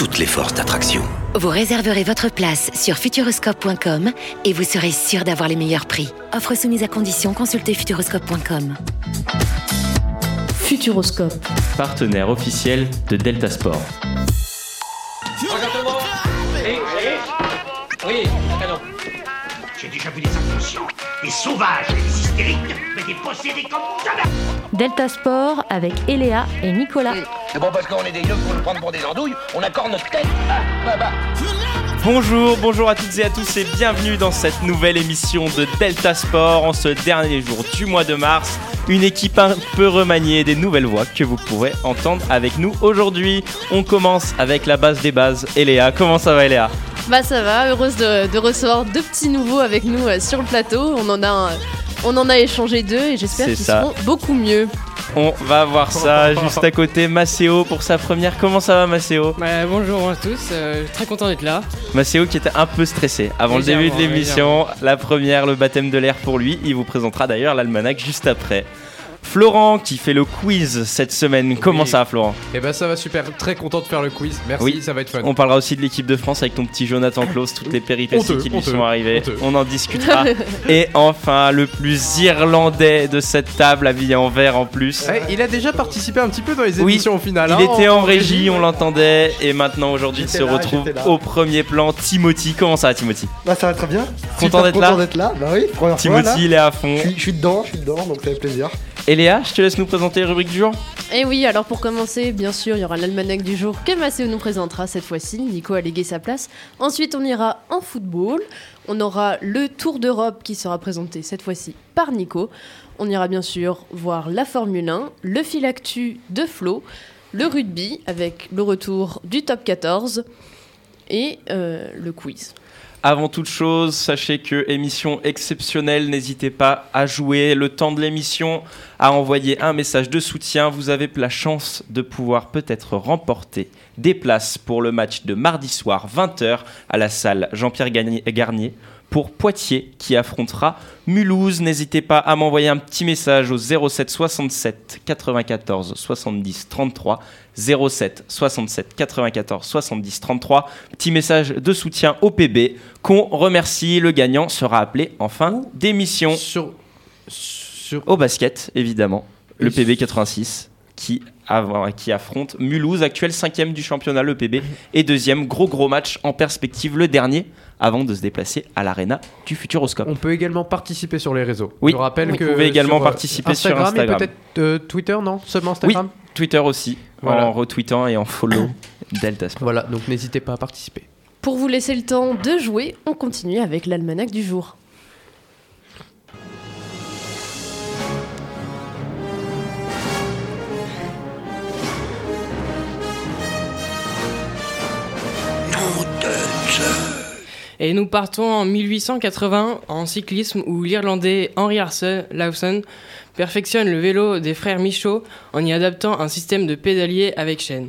toutes les forces d'attraction. Vous réserverez votre place sur futuroscope.com et vous serez sûr d'avoir les meilleurs prix. Offre soumise à condition, consultez futuroscope.com. Futuroscope. partenaire officiel de Delta Sport. Oui. J'ai déjà vu des inconscients, des sauvages, des hystériques, comme jamais Delta Sport avec Eléa et Nicolas. C'est bon parce qu'on est des yeux pour nous prendre pour des andouilles, on accorde notre tête Ah, bah, bah. Bonjour, bonjour à toutes et à tous et bienvenue dans cette nouvelle émission de Delta Sport en ce dernier jour du mois de mars. Une équipe un peu remaniée, des nouvelles voix que vous pourrez entendre avec nous aujourd'hui. On commence avec la base des bases. Eléa, comment ça va Eléa? Bah ça va, heureuse de, de recevoir deux petits nouveaux avec nous euh, sur le plateau. On en a, on en a échangé deux et j'espère qu'ils seront beaucoup mieux. On va voir ça juste à côté. Maceo pour sa première. Comment ça va Maceo? Bah, bonjour à tous, euh, très content d'être là. Maceo qui était un peu stressé avant le début de l'émission. La première, le baptême de l'air pour lui. Il vous présentera d'ailleurs l'almanach juste après. Florent qui fait le quiz cette semaine. Comment Oui. ça, Florent? Eh ben ça va super, très content de faire le quiz. Merci, Oui. ça va être fun. On parlera aussi de l'équipe de France avec ton petit Jonathan Klaus, toutes les péripéties Honteux, qui lui honteux, sont arrivées. honteux. On en discutera. Et enfin, le plus irlandais de cette table, habillé en vert en plus. Ouais, il a déjà participé un petit peu dans les Oui, émissions au final. Il hein, était en régie, régie, on l'entendait, et maintenant aujourd'hui il se là, retrouve au premier plan. Timothy, comment ça va Timothy? Bah ça va très bien. Content d'être content là d'être là. Bah oui, première fois là. Timothy, il est à fond. Je suis, je suis dedans, je suis dedans, donc ça fait plaisir. Et Léa, je te laisse nous présenter la rubrique du jour. Et oui, alors pour commencer, bien sûr, il y aura l'almanach du jour que Maceo nous présentera cette fois-ci. Nico a légué sa place. Ensuite, on ira en football. On aura le Tour d'Europe qui sera présenté cette fois-ci par Nico. On ira bien sûr voir la Formule 1, le fil actu de Flo, le rugby avec le retour du top 14 et euh, le quiz. Avant toute chose, sachez que émission exceptionnelle, n'hésitez pas à jouer le temps de l'émission, à envoyer un message de soutien. Vous avez la chance de pouvoir peut-être remporter des places pour le match de mardi soir 20h à la salle Jean-Pierre Garnier pour Poitiers qui affrontera Mulhouse. N'hésitez pas à m'envoyer un petit message au 07 67 94 70 33 07 67 94 70 33. Petit message de soutien au PB qu'on remercie. Le gagnant sera appelé en fin d'émission. Sur, sur... Au basket, évidemment. Le Oui. PB 86 qui, qui affronte Mulhouse, actuel cinquième du championnat, le PB, et deuxième gros gros match en perspective, le dernier, avant de se déplacer à l'arena du Futuroscope. On peut également participer sur les réseaux. Oui, Je rappelle vous que pouvez également sur, euh, participer sur Instagram Instagram. et peut-être euh, Twitter, non? Seulement Instagram? Twitter aussi, Voilà. en retweetant et en follow Delta Sport. Voilà, donc n'hésitez pas à participer. Pour vous laisser le temps de jouer, on continue avec l'almanach du jour. Et nous partons en 1880 en cyclisme où l'Irlandais Henry Lawson perfectionne le vélo des frères Michaud en y adaptant un système de pédalier avec chaîne.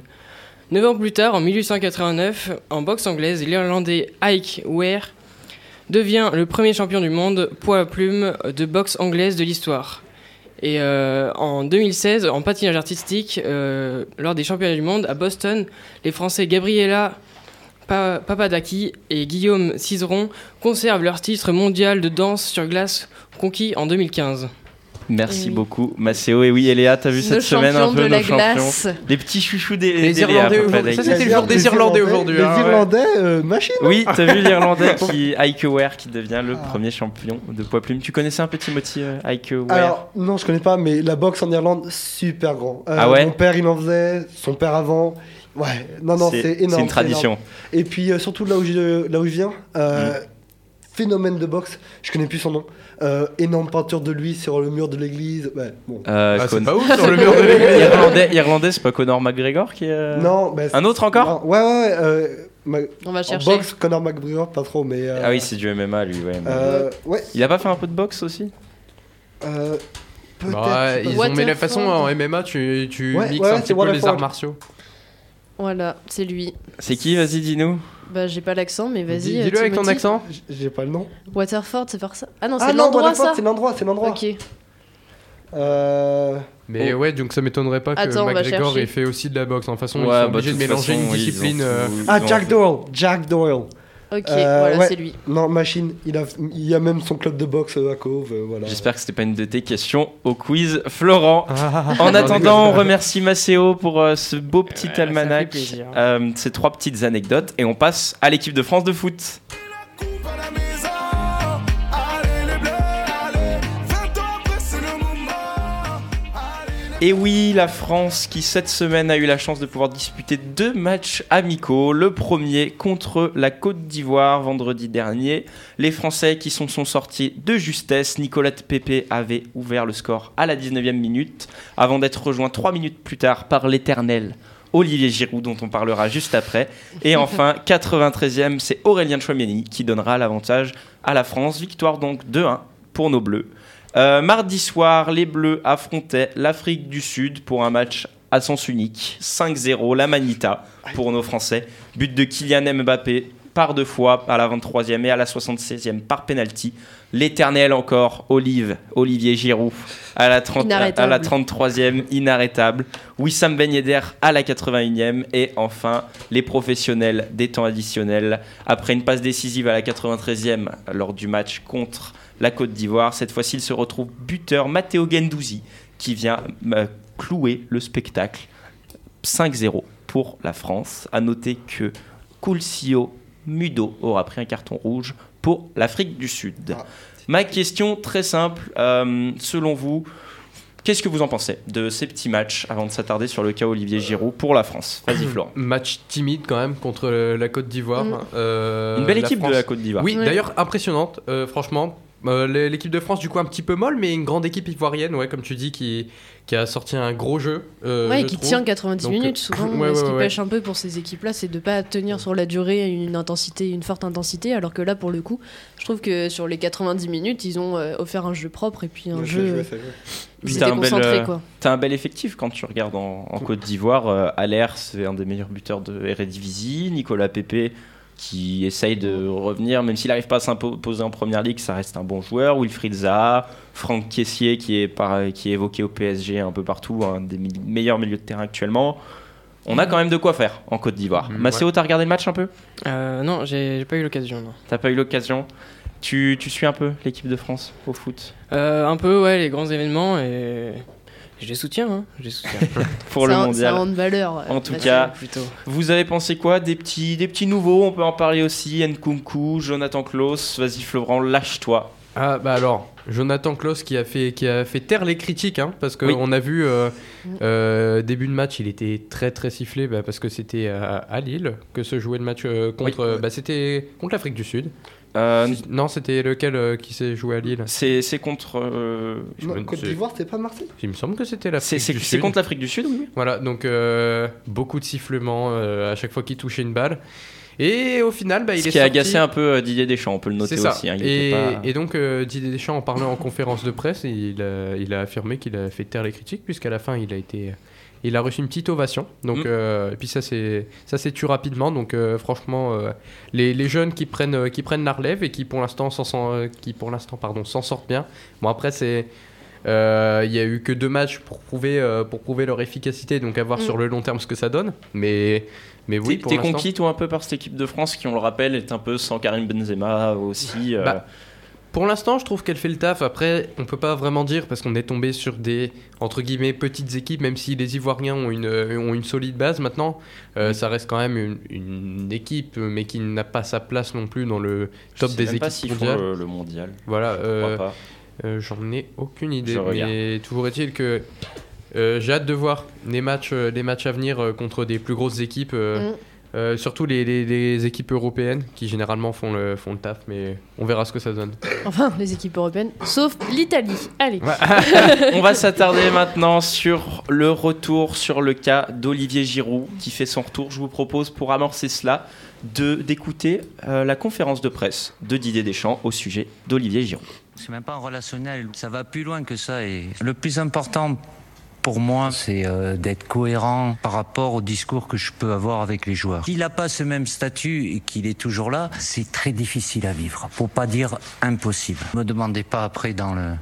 Neuf ans plus tard, en 1889, en boxe anglaise, l'Irlandais Ike Ware devient le premier champion du monde poids à plume de boxe anglaise de l'histoire. Et euh, en 2016, en patinage artistique, euh, lors des championnats du monde à Boston, les Français Gabriela Pa- Papadaki et Guillaume Cizeron conservent leur titre mondial de danse sur glace conquis en 2015. Merci oui. beaucoup, Maceo. Et oui, Eléa, t'as vu Nos cette semaine un champions peu de nos la champions glace. Les petits chouchous des, Les Irlandais aujourd'hui. Ça, c'était le Les jour des Irlandais aujourd'hui. Les hein, ouais. Irlandais, euh, machine. Oui, t'as vu l'Irlandais qui Ike Ware qui devient le premier champion de poids plume. Tu connaissais un peu Timothy euh, Ike Ware Alors, non, je connais pas, mais la boxe en Irlande, super grand. Euh, Ah ouais? Mon père, il en faisait, son père avant. Ouais, non, non, c'est énorme. C'est une énorme. tradition. Et puis, euh, surtout là où je, là où je viens, euh, Mm. phénomène de boxe, je connais plus son nom. Euh, énorme peinture de lui sur le mur de l'église. Ouais, bon. Euh, Ah, c'est pas ouf sur le mur de l'église. Irlandais, Irlandais c'est pas Conor McGregor qui est. euh, Non, bah, Un autre encore non, Ouais, ouais, ouais. euh, ma- On va en chercher. boxe, Conor McGregor, pas trop, mais. euh, Ah oui, c'est du MMA lui, ouais. mais- euh, ouais. Il a pas fait un peu de boxe aussi? Euh, Peut-être. Bah, ils ont, mais la façon en MMA, tu, tu Ouais, mixes ouais, un petit peu les arts martiaux. Voilà, c'est lui. C'est qui Vas-y, dis-nous. Bah, j'ai pas l'accent, mais vas-y. Dis- euh, Dis-le avec ton accent. J'ai pas le nom. Waterford, c'est par ça? Ah non, Ah c'est non, l'endroit, Waterford, ça? c'est l'endroit, c'est l'endroit. Ok. Euh... Mais ouais, donc ça m'étonnerait pas que Attends, va McGregor ait fait aussi de la boxe. En façon, Ouais, ils bah, sont obligés de mélanger façon, une discipline. euh, Ah, Jack Doyle. Jack Doyle. Ok, Euh, voilà, ouais. c'est lui. Non, Machine. Il a, il y a même son club de boxe euh, à Cove. euh, voilà. J'espère que c'était pas une de tes questions au quiz, Florent. Ah. En attendant, on remercie Maceo pour euh, ce beau petit almanach, euh, ces trois petites anecdotes, et on passe à l'équipe de France de foot. Et oui, la France qui cette semaine a eu la chance de pouvoir disputer deux matchs amicaux. Le premier contre la Côte d'Ivoire vendredi dernier. Les Français qui sont, sont sortis de justesse. Nicolas Pepe avait ouvert le score à la 19e minute avant d'être rejoint trois minutes plus tard par l'éternel Olivier Giroud dont on parlera juste après. Et enfin, 93e, c'est Aurélien Chouameni qui donnera l'avantage à la France. Victoire donc 2-1 pour nos Bleus. Euh, mardi soir, les Bleus affrontaient l'Afrique du Sud pour un match à sens unique. 5-0, la Manita pour nos Français. But de Kylian Mbappé par deux fois à la 23e et à la 76e par penalty. L'éternel encore, Olive, Olivier Giroud à la, 30 à Inarrêtable. la 33e, inarrêtable. Wissam Ben Yedder à la 81e et enfin les professionnels des temps additionnels après une passe décisive à la 93e lors du match contre la Côte d'Ivoire. Cette fois-ci, il se retrouve buteur Matteo Gendouzi qui vient euh, clouer le spectacle 5-0 pour la France. À noter que Koulsio Mudo aura pris un carton rouge pour l'Afrique du Sud. Ah. Ma question très simple, euh, selon vous, qu'est-ce que vous en pensez de ces petits matchs avant de s'attarder sur le cas Olivier Giroud pour la France? Vas-y Florent. Match timide quand même contre euh, la Côte d'Ivoire. Mm. Euh, Une belle la équipe de la Côte d'Ivoire. Oui, d'ailleurs impressionnante, euh, franchement. Euh, l'é- L'équipe de France, du coup, un petit peu molle, mais une grande équipe ivoirienne, ouais, comme tu dis, qui, qui a sorti un gros jeu. euh, ouais, je qui trouve. tient 90 Donc, minutes souvent. ouais, ce ouais, qui ouais. pêche un peu pour ces équipes-là, c'est de pas tenir sur la durée une intensité, une forte intensité, alors que là, pour le coup, je trouve que sur les 90 minutes, ils ont euh, offert un jeu propre et puis un jeu. t'as un bel, euh, quoi. T'as un bel effectif quand tu regardes en, en Côte d'Ivoire. Euh, Aller, c'est un des meilleurs buteurs de Eredivisie. Nicolas Pepe, qui essaye de revenir, même s'il n'arrive pas à s'imposer en première ligue, ça reste un bon joueur. Wilfried Zaha, Franck Kessier, qui est, par- qui est évoqué au PSG un peu partout, un des meilleurs milieux de terrain actuellement. On a quand même de quoi faire en Côte d'Ivoire. Mhm, Maceo, t'as regardé le match un peu? Euh, non, j'ai pas eu l'occasion. non. T'as pas eu l'occasion? Tu, tu suis un peu l'équipe de France au foot? Euh, un peu, ouais, les grands événements et je les soutiens. Hein, je les soutiens. pour C'est le mondial un valeur. En tout cas, plutôt. Vous avez pensé quoi des petits, des petits nouveaux? On peut en parler aussi. Nkunku, Jonathan Klaus. Vas-y, Florent, lâche-toi. Ah bah alors, Jonathan Klaus qui a fait, qui a fait taire les critiques, hein, parce qu'on Oui. a vu euh, euh, début de match, il était très très sifflé, bah, parce que c'était à, à Lille que se jouait le match euh, contre, Oui. bah, c'était contre l'Afrique du Sud. Euh, Non, c'était lequel euh, qui s'est joué à Lille c'est c'est contre. euh, Non, me- Côte c'est- d'Ivoire, c'est pas Marseille Il me semble que c'était c'est l'Afrique c'est- du c'est Sud. contre l'Afrique du Sud, oui. Voilà, donc euh, beaucoup de sifflements euh, à chaque fois qu'il touchait une balle. Et au final, bah, il Ce est qui a agacé un peu euh, Didier Deschamps, on peut le noter C'est ça. aussi. hein, il et, était pas- et donc euh, Didier Deschamps en parlant en conférence de presse, il a, il a affirmé qu'il a fait taire les critiques puisqu'à la fin il a été, il a reçu une petite ovation. Donc Mm. euh, et puis ça c'est ça s'est tué rapidement. Donc euh, franchement euh, les, les jeunes qui prennent qui prennent la relève et qui pour l'instant s'en s'en- qui pour l'instant pardon s'en sortent bien. Bon après c'est euh, il y a eu que deux matchs pour prouver, euh, pour prouver leur efficacité, donc à voir Mm. sur le long terme ce que ça donne. Mais, mais oui, T'es- conquis, toi, un peu par cette équipe de France qui, on le rappelle, est un peu sans Karim Benzema aussi. euh, Bah, Pour l'instant, je trouve qu'elle fait le taf. Après, on peut pas vraiment dire parce qu'on est tombé sur des entre guillemets petites équipes, même si les Ivoiriens ont une, euh, ont une solide base maintenant. euh, ça reste quand même une, une équipe, euh, mais qui n'a pas sa place non plus dans le je top sais des même pas équipes font mondiales. le, le mondial. Voilà. Je euh, crois pas. euh, J'en ai aucune idée. Mais toujours est-il que euh, j'ai hâte de voir les matchs, les matchs à venir euh, contre des plus grosses équipes. euh, Mm. Euh, surtout les, les- les équipes européennes qui généralement font le, font le taf, mais on verra ce que ça donne. Enfin, les équipes européennes, sauf l'Italie. Allez. On va s'attarder maintenant sur le retour, sur le cas d'Olivier Giroud qui fait son retour. Je vous propose pour amorcer cela d'écouter euh, la conférence de presse de Didier Deschamps au sujet d'Olivier Giroud. C'est même pas un relationnel, ça va plus loin que ça. Et le plus important pour moi, c'est euh, d'être cohérent par rapport au discours que je peux avoir avec les joueurs. S'il n'a pas ce même statut et qu'il est toujours là, c'est très difficile à vivre, pour pas dire impossible. Ne me demandez pas après dans le,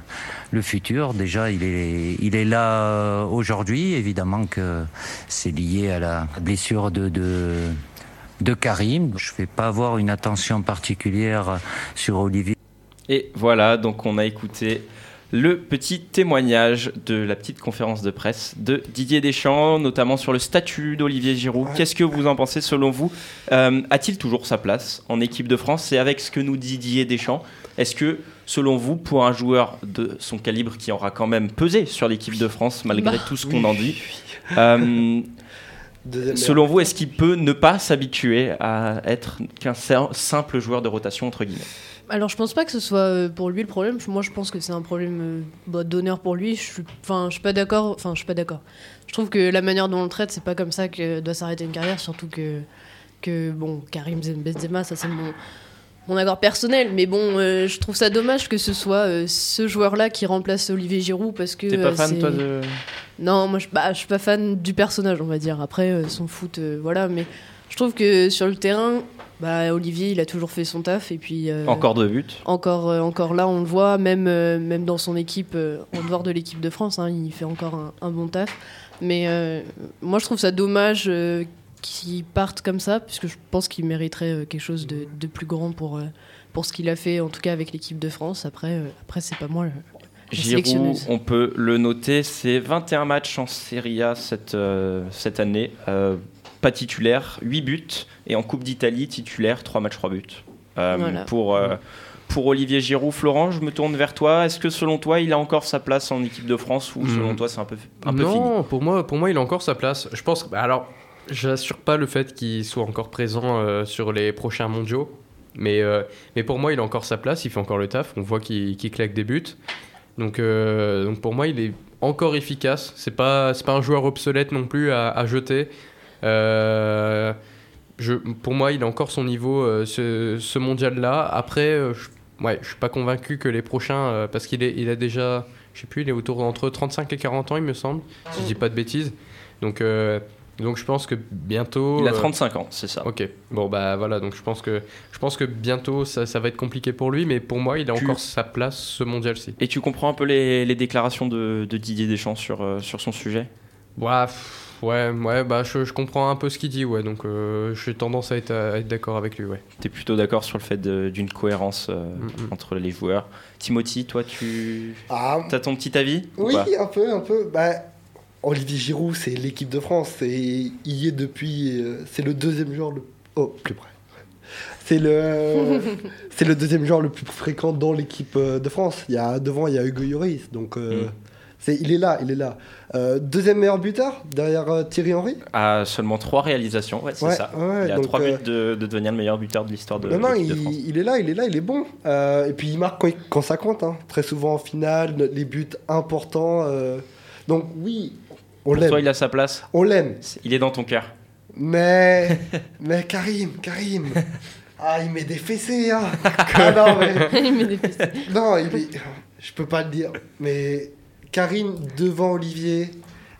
le futur. Déjà, il est, il est là euh, aujourd'hui. Évidemment que c'est lié à la blessure de, de, Karim. Je vais pas avoir une attention particulière sur Olivier. Et voilà, donc on a écouté le petit témoignage de la petite conférence de presse de Didier Deschamps, notamment sur le statut d'Olivier Giroud. Qu'est-ce que vous en pensez selon vous Euh, A-t-il toujours sa place en équipe de France Et avec ce que nous dit Didier Deschamps, est-ce que selon vous, pour un joueur de son calibre qui aura quand même pesé sur l'équipe de France malgré Bah, tout ce oui. qu'on en dit, euh, selon vous, est-ce qu'il peut ne pas s'habituer à être qu'un sim- simple joueur de rotation entre guillemets? Alors je pense pas que ce soit euh, pour lui le problème. Moi je pense que c'est un problème euh, bah, d'honneur pour lui. Je suis, enfin, je suis pas d'accord. Enfin, je suis pas d'accord. Je trouve que la manière dont on le traite, c'est pas comme ça que doit s'arrêter une carrière. Surtout que, que bon, Karim Benzema, ça c'est mon, mon accord personnel. Mais bon, euh, je trouve ça dommage que ce soit euh, ce joueur-là qui remplace Olivier Giroud parce que. T'es pas euh, fan toi de non, moi je, bah, je suis pas fan du personnage, on va dire. Après, son foot, voilà. Mais je trouve que sur le terrain, bah, Olivier, il a toujours fait son taf. Et puis, euh, Encore deux buts. Encore, euh, encore là, on le voit, même, euh, même dans son équipe, en dehors de l'équipe de France, hein, il fait encore un, un bon taf. Mais moi, je trouve ça dommage qu'il parte comme ça, puisque je pense qu'il mériterait quelque chose de, de plus grand pour, pour ce qu'il a fait, en tout cas avec l'équipe de France. Après, après c'est pas moi la Giroud, on peut le noter, c'est 21 matchs en Serie A cette, euh, cette année. Euh, pas titulaire, 8 buts. Et en Coupe d'Italie, titulaire, 3 matchs, 3 buts. Euh, Voilà. pour, euh, pour Olivier Giroud, Florent, je me tourne vers toi. Est-ce que selon toi, il a encore sa place en équipe de France ou selon Hmm. toi, c'est un peu, un peu non, fini pour moi, pour moi, il a encore sa place. Je pense. bah, alors, j'assure pas le fait qu'il soit encore présent euh, sur les prochains mondiaux, mais euh, mais pour moi, il a encore sa place. Il fait encore le taf. On voit qu'il claque des buts. Donc euh, donc pour moi, il est encore efficace. C'est pas c'est pas un joueur obsolète non plus à, à jeter. Euh, je, pour moi, il a encore son niveau, euh, ce, ce mondial-là. Après, euh, je, ouais, je suis pas convaincu que les prochains, parce qu'il est, il a déjà, je sais plus, il est autour entre 35 et 40 ans, il me semble, si je dis pas de bêtises. Donc, donc je pense que bientôt. Il a euh, 35 ans, c'est ça. Ok, bon bah voilà, donc je pense que, je pense que bientôt ça, ça va être compliqué pour lui, mais pour moi, il a Tu- encore sa place ce mondial-ci. Et tu comprends un peu les, les déclarations de, de Didier Deschamps sur, sur son sujet? Pff, ouais, ouais, bah je, je comprends un peu ce qu'il dit, ouais, donc euh, j'ai tendance à être, à être d'accord avec lui, ouais. Tu es plutôt d'accord sur le fait d'une cohérence euh, Mm, entre les joueurs. Timothy, toi, tu Ah, as ton petit avis ou Oui, un peu, un peu. Bah, Olivier Giroud, c'est l'équipe de France. C'est, il y est depuis. euh, c'est le deuxième joueur le. Oh, plus près. C'est le, c'est le deuxième joueur le plus fréquent dans l'équipe de France. Il y a, devant, il y a Hugo Lloris. Donc, euh, Mm. C'est, il est là, il est là. Euh, deuxième meilleur buteur, derrière euh, Thierry Henry? À seulement trois réalisations, ouais, c'est Ouais, ça. ouais, il a donc, trois euh, buts de, de devenir le meilleur buteur de l'histoire de non, non, de il, France. il est là, il est là, il est bon. Euh, et puis il marque quand, il- quand ça compte. hein. Très souvent en finale, les buts importants. euh. Donc oui, on Pour l'aime. toi, il a sa place? On l'aime. Il est dans ton cœur. Mais, mais Karim, Karim. Ah, il met des fessées, hein. Ah non, mais. Il met des fessées. Non, il est... je peux pas le dire. Mais Karim devant Olivier.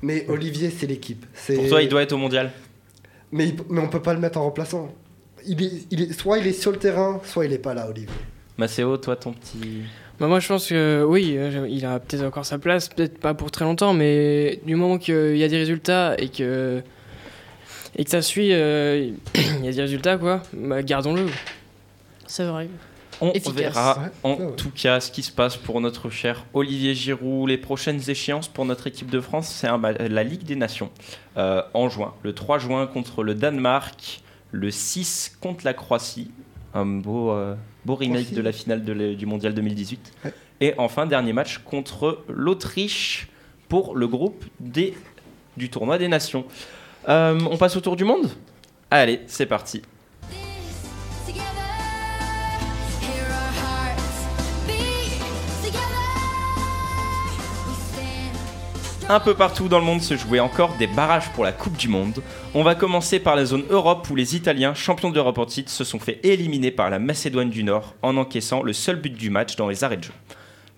Mais Olivier, c'est l'équipe. C'est- Pour toi, il doit être au mondial. Mais, il- mais on peut pas le mettre en remplaçant. Il est, il est, soit il est sur le terrain, soit il est pas là, Olivier. Maceo, toi, ton petit. Bah moi je pense que oui, euh, il a peut-être encore sa place, peut-être pas pour très longtemps, mais du moment qu'il y a des résultats et que et que ça suit, euh, il y a des résultats quoi, bah, gardons-le. C'est vrai. On Efficace. verra Ouais, en ouais, ouais. tout cas ce qui se passe pour notre cher Olivier Giroud. Les prochaines échéances pour notre équipe de France, c'est la Ligue des Nations euh, en juin. Le 3 juin contre le Danemark, le 6 contre la Croatie. Un beau, euh, beau remake Croatie. de la finale de la- du Mondial 2018. Ouais. Et enfin, dernier match contre l'Autriche pour le groupe des, du tournoi des Nations. Euh, on passe au tour du monde? Allez, c'est parti. Un peu partout dans le monde se jouaient encore des barrages pour la Coupe du Monde. On va commencer par la zone Europe où les Italiens, champions d'Europe en titre, se sont fait éliminer par la Macédoine du Nord en encaissant le seul but du match dans les arrêts de jeu.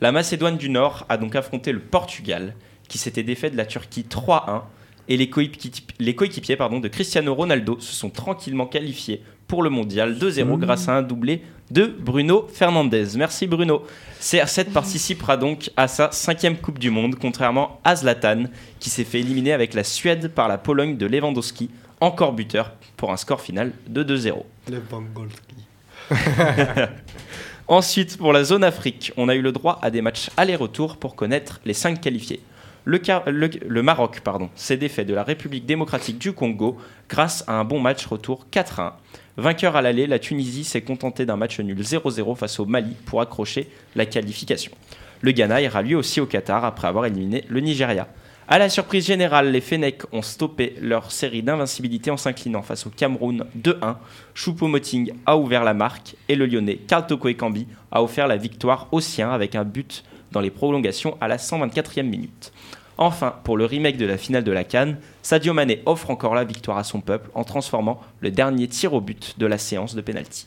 La Macédoine du Nord a donc affronté le Portugal, qui s'était défait de la Turquie 3-1, et les coéquipiers, pardon, de Cristiano Ronaldo se sont tranquillement qualifiés pour le mondial 2-0 grâce à un doublé de Bruno Fernandez. Merci Bruno. CR7 participera donc à sa cinquième Coupe du Monde, contrairement à Zlatan, qui s'est fait éliminer avec la Suède par la Pologne de Lewandowski, encore buteur, pour un score final de 2-0. Lewandowski. Ensuite, pour la zone Afrique, on a eu le droit à des matchs aller-retour pour connaître les cinq qualifiés. Le, Maroc pardon, s'est défait de la République démocratique du Congo grâce à un bon match retour 4-1. Vainqueur à l'aller, la Tunisie s'est contentée d'un match nul 0-0 face au Mali pour accrocher la qualification. Le Ghana ira lui aussi au Qatar après avoir éliminé le Nigeria. À la surprise générale, les Fennecs ont stoppé leur série d'invincibilité en s'inclinant face au Cameroun 2-1. Choupo-Moting a ouvert la marque et le Lyonnais Karl Toko Ekambi a offert la victoire aux siens avec un but dans les prolongations à la 124e minute. Enfin, pour le remake de la finale de la Cannes, Sadio Mané offre encore la victoire à son peuple en transformant le dernier tir au but de la séance de pénalty.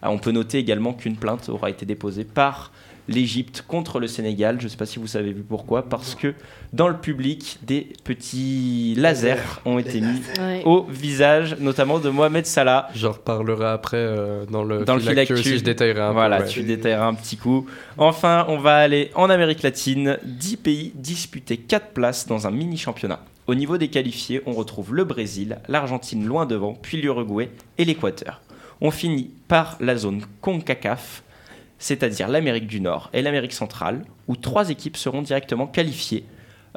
Ah, On peut noter également qu'une plainte aura été déposée par l'Égypte contre le Sénégal. Je ne sais pas si vous savez vu pourquoi, parce que dans le public, des petits lasers ont été mis Ouais. au visage, notamment de Mohamed Salah. J'en reparlerai après euh, dans le Dans fil actu je détaillerai un peu, Voilà, ouais. tu détailleras un petit coup. Enfin, on va aller en Amérique latine. 10 pays disputés 4 places dans un mini championnat. Au niveau des qualifiés, on retrouve le Brésil, l'Argentine loin devant, puis l'Uruguay et l'Équateur. On finit par la zone CONCACAF, c'est-à-dire l'Amérique du Nord et l'Amérique centrale, où trois équipes seront directement qualifiées.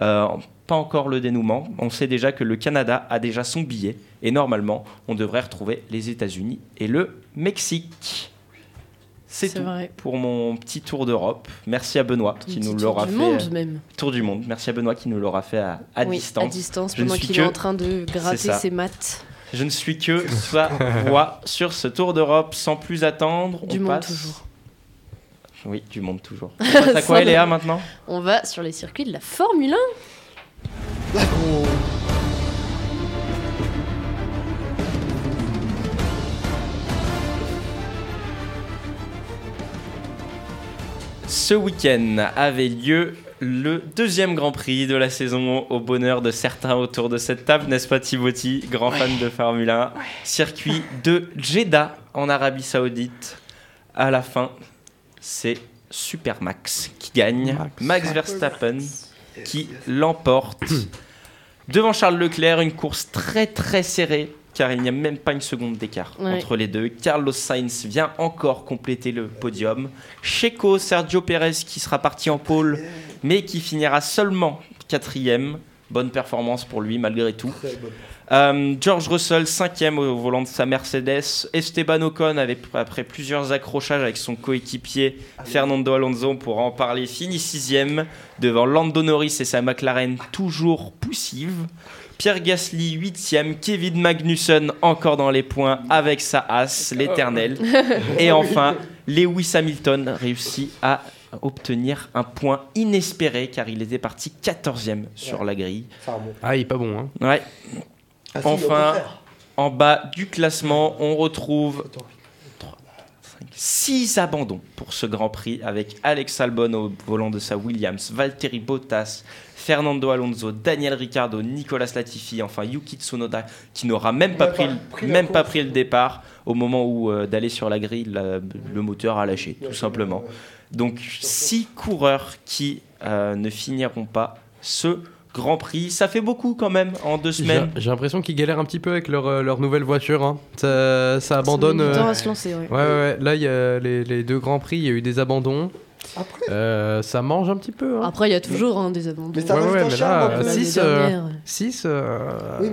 Euh, pas encore le dénouement. On sait déjà que le Canada a déjà son billet et normalement, on devrait retrouver les États-Unis et le Mexique. C'est tout vrai. pour mon petit tour d'Europe. Merci à Benoît qui nous tour l'aura du fait. monde, euh, même. Tour du monde. Merci à Benoît qui nous l'aura fait à, à Oui, distance. à distance, Je ne pendant suis qu'il que- est en train de gratter ses maths. Je ne suis que sa voix sur ce tour d'Europe. Sans plus attendre, Du on monde passe- toujours. Oui, du monde toujours. On passe à quoi, Léa, maintenant On va sur les circuits de la Formule 1. Ce week-end avait lieu le deuxième Grand Prix de la saison au bonheur de certains autour de cette table, n'est-ce pas Thibauti, grand fan de Formule 1 Circuit de Jeddah en Arabie Saoudite. À la fin, c'est Supermax qui gagne. Max, Verstappen qui l'emporte. Devant Charles Leclerc, une course très très serrée car il n'y a même pas une seconde d'écart Ouais. entre les deux. Carlos Sainz vient encore compléter le podium. Checo, Sergio Perez qui sera parti en pole mais qui finira seulement quatrième. Bonne performance pour lui malgré tout. Euh, George Russell, cinquième au volant de sa Mercedes. Esteban Ocon, avait, après plusieurs accrochages avec son coéquipier Fernando Alonso, pour en parler, finit sixième devant Lando Norris et sa McLaren toujours poussive. Pierre Gasly, huitième. Kevin Magnussen, encore dans les points avec sa As, l'éternel. Et enfin, Lewis Hamilton réussit à obtenir un point inespéré car il était parti 14e sur la grille. Ah, il est pas bon, hein. Ouais. Ah, si, enfin, en bas du classement, on retrouve 6 abandons pour ce Grand Prix avec Alex Albon au volant de sa Williams, Valtteri Bottas, Fernando Alonso, Daniel Ricciardo, Nicolas Latifi, enfin Yuki Tsunoda qui n'aura même pas pris, le- pris la même pas course. pris le départ au moment où euh, d'aller sur la grille, la- le moteur a lâché tout simplement. Donc six coureurs qui euh, ne finiront pas ce Grand Prix. Ça fait beaucoup quand même en deux semaines. j'ai l'impression qu'ils galèrent un petit peu avec leur, euh, leur nouvelle voiture. hein. Ça, ça abandonne. met du temps euh, à se lancer, ouais. ouais, ouais. Là, il y a les, les deux grands prix, il y a eu des abandons. Euh, ça mange un petit peu. hein. Après, il y a toujours hein, des abandons. Mais ça Ouais, rajoute ouais, un mais charme. là, un peu. 6 L'année dernière.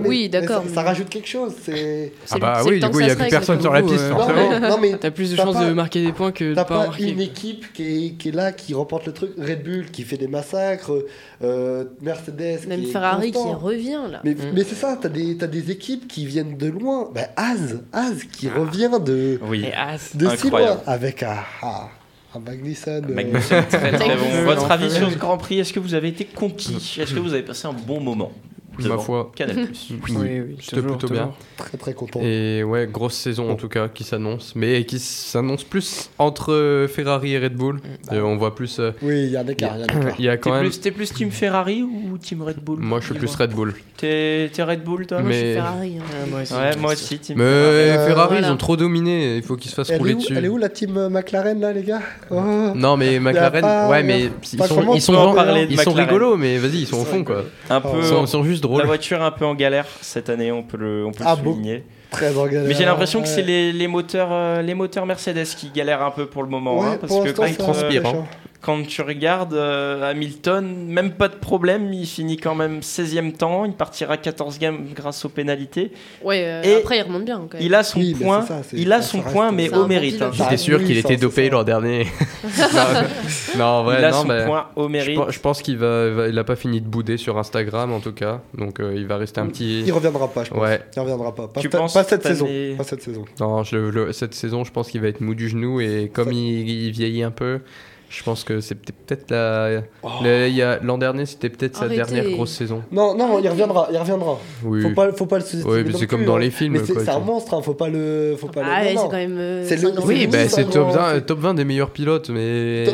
Oui, d'accord, Ça, mais- ça rajoute quelque chose. C'est. Ah bah oui, du coup, il n'y a plus personne sur la piste, Non, non, mais T'as plus de chances pas- de marquer des points que de T'as pas en pas marquer. une équipe qui est, qui est là, qui remporte le truc. Red Bull qui fait des massacres, euh, Mercedes. Même qui est Ferrari qui revient là. Mais, Mm. mais c'est ça, t'as des, t'as des équipes qui viennent de loin. Bah, Az, Az qui revient de, Oui, As. de si incroyable. loin avec un, un, un Magnussen. euh, Magnussen, très très bon. Magnussen, Votre avis sur ce Grand Prix Est-ce que vous avez été conquis? Est-ce que vous avez passé un bon moment? Ma foi. Canal+. Oui, Oui, oui, c'était toujours, plutôt bien. Très très content. Et ouais, grosse saison en tout cas qui s'annonce, mais qui s'annonce plus entre euh, Ferrari et Red Bull. Et on voit plus. euh, Oui, il y a un écart. il y a T'es quand même. plus, t'es plus team Ferrari ou team Red Bull Moi, je suis plus. Red Bull. T'es t'es Red Bull, toi? Moi, je suis Mais- Ferrari. hein. Ah, moi aussi. Ouais, moi aussi, team Mais Euh, Ferrari, voilà. ils ont trop dominé. Il faut qu'ils se fassent Elle rouler où, dessus. elle est où la team euh, McLaren là, les gars? Oh. Non, mais McLaren, pas- ouais, mais ils sont, ils sont, ils sont rigolos, mais vas-y, ils sont au fond quoi. Un peu. Ils sont juste La voiture est un peu en galère cette année, on peut le, on peut Ah le bon souligner. Très en galère. Mais j'ai l'impression que c'est les, les moteurs, euh, les moteurs Mercedes qui galèrent un peu pour le moment, Ouais, hein, parce que quand, ça transpire, va, hein. Quand tu regardes euh, Hamilton, même pas de problème, il finit quand même 16e temps, il partira 14e grâce aux pénalités. Ouais, euh, Et après, il remonte bien. Quand même. Il a son Oui, point, ça, il a son point, mais au mérite. hein. J'étais sûr qu'il était dopé l'an dernier. non, non, en vrai, il a non, son mais point au je, mérite. pense- je pense qu'il va, va- il a pas fini de bouder sur Instagram en tout cas, donc euh, il va rester un petit. Il reviendra pas, je pense. Ouais. Il reviendra pas. Pas, Tu pas- penses pas cette saison. Pas cette saison. Non, je, le- cette saison, je pense qu'il va être mou du genou et comme il, il vieillit un peu, je pense que c'est peut-être la. Oh. L'an dernier, c'était peut-être sa dernière grosse saison. Non, non, il reviendra. Il reviendra. Oui. Faut pas, faut pas le sous-estimer. Ouais, c'est comme dans hein. les films, Mais c'est un monstre, hein, faut pas le. Faut pas Ah, le. c'est non. quand même. euh, C'est le-. Oui, c'est bah, c'est top non, 20, c'est- top 20 des meilleurs pilotes, mais.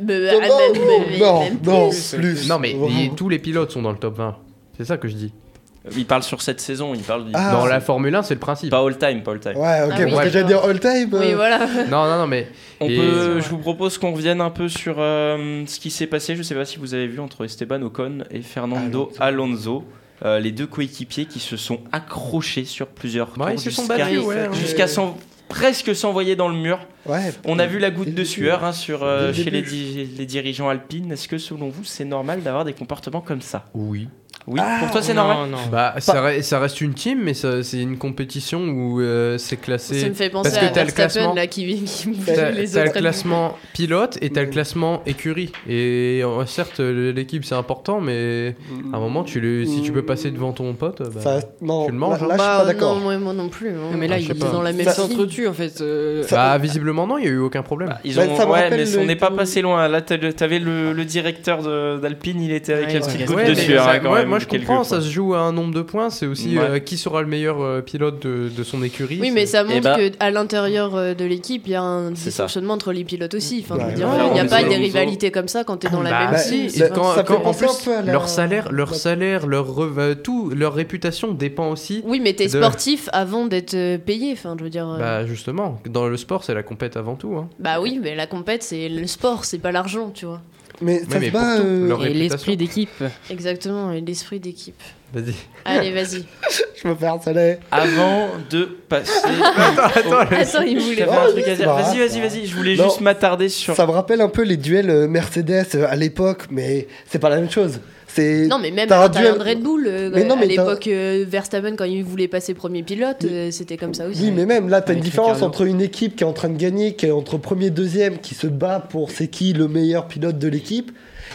Mais- Non, ah, non, non, plus. Non, mais tous les pilotes sont dans le top 20. C'est ça que je dis. Il parle sur cette saison, il parle. Ah. Dans la Formule 1, c'est le principe. Pas all time, pas all time. Ouais, ok, Ah oui, parce que j'allais dire all time. Oui, euh, voilà. Non, non, non, mais. On Et- peut, je vous propose qu'on revienne un peu sur euh, ce qui s'est passé. Je ne sais pas si vous avez vu entre Esteban Ocon et Fernando Alonso. euh, les deux coéquipiers qui se sont accrochés sur plusieurs tours Ouais, ils se sont jusqu'à battus, ouais, jusqu'à s'en- presque s'envoyer dans le mur. Ouais. On a vu la goutte de sueur hein, sur, euh, chez les, di- les dirigeants alpines. Est-ce que selon vous, c'est normal d'avoir des comportements comme ça? Oui. Oui, Ah, pour toi, c'est normal non. Bah, ça, re- ça reste une team, mais c'est une compétition où euh, c'est classé. Ça me fait penser Parce que à t'as le Verstappen classement. là qui, qui T'as les t'as le classement pilote et t'as le classement écurie. Et euh, certes, l'équipe c'est important, mais à un moment, tu le, si tu peux passer devant ton pote, bah, non, tu le manges, là, hein. là, je suis Bah, pas d'accord. Non, moi, moi non plus. hein. Mais là, Ah, ils sont pas. dans la même Ça- s'entretuent en fait. euh, bah, visiblement non, il y a eu aucun problème. Bah, ils Bah, ont, ouais, mais on le- n'est pas passé loin. Là, le- t'avais le, le directeur d'Alpine, il était avec Ouais, la ouais, moi je comprends, ça se joue à un nombre de points, c'est aussi Ouais. euh, qui sera le meilleur euh, pilote de, de son écurie. Oui, mais ça montre Eh bah- que à l'intérieur euh, de l'équipe, il y a un dysfonctionnement entre les pilotes aussi. Enfin, Ouais. il n'y a pas des rivalités comme ça quand tu es dans la Bah, même Bah, team. si, quand, ça quand- en plus, la- leur salaire, leur la- salaire, leur rev- tout, leur réputation dépend aussi. Oui, mais t'es de- sportif avant d'être payé. Enfin, je veux dire. euh, Bah justement, dans le sport, c'est la compète avant tout. Hein. Bah oui, mais la compète, c'est le sport, c'est pas l'argent, tu vois. Mais ça mais se bat. euh, Et l'esprit d'équipe. Exactement, et l'esprit d'équipe. Vas-y. Allez, vas-y. Je me fais harceler. Avant de passer. attends, Attends, il voulait. J'avais Oh, un truc à dire. Vas-y, vas-y, vas-y. Je voulais Non. juste m'attarder sur. Ça me rappelle un peu les duels euh, Mercedes euh, à l'époque, mais c'est pas la même chose. C'est. Non, mais même T'as un duel- Red Bull, euh, Mais non, à mais t'as- l'époque, euh, Verstappen, quand il voulait passer premier pilote, euh, c'était comme ça aussi. Oui, mais même là, t'as une Avec différence entre une équipe qui est en train de gagner, qui est entre premier deuxième, qui se bat pour c'est qui le meilleur pilote de l'équipe,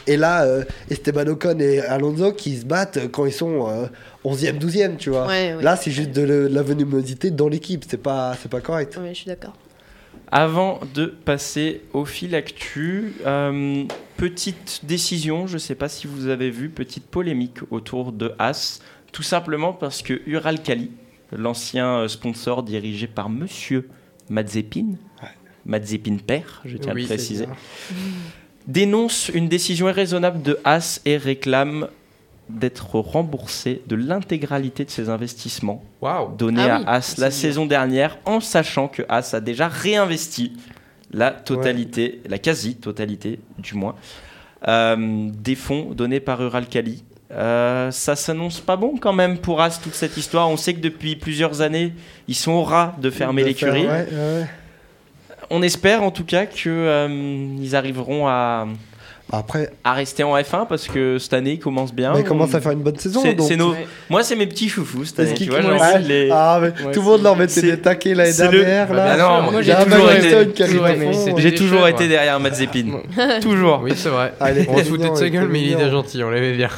et là, euh, Esteban Ocon et Alonso qui se battent quand ils sont euh, 11e, 12e, tu vois. Ouais, ouais. Là, c'est juste de, le- de la venimosité dans l'équipe, c'est pas, c'est pas correct. Ouais, je suis d'accord. Avant de passer au fil actu, euh, petite décision, je ne sais pas si vous avez vu, petite polémique autour de As, tout simplement parce que Uralkali, l'ancien euh, sponsor dirigé par Monsieur Mazepin, Mazepin père, je tiens à le préciser, dénonce une décision irraisonnable de As et réclame d'être remboursé de l'intégralité de ses investissements Waouh. donné Ah oui, à As la saison dernière en sachant que As a déjà réinvesti la totalité, la quasi-totalité du moins, euh, des fonds donnés par Uralkali. Euh, ça s'annonce pas bon quand même pour As toute cette histoire. On sait que depuis plusieurs années, ils sont au ras de fermer l'écurie. faire- ouais, ouais. On espère en tout cas qu'ils arriveront à, Après, à rester en F1 parce que cette année ils commencent bien. mais ils commencent à faire une bonne saison. C'est- donc. c'est nos- Ouais. Moi, c'est mes petits chouchous cette année. Tu vois, Ouais. genre, les- Ah, mais Ouais, tout le monde leur mettait c'est- des taquets l'année le- dernière. Bah, là. bah non, moi, Il y j'ai toujours été- J'ai toujours derrière Mazepin. toujours. Oui, c'est vrai. Ah, il On se foutait de sa il gueule, mais il était gentil, on l'aimait bien.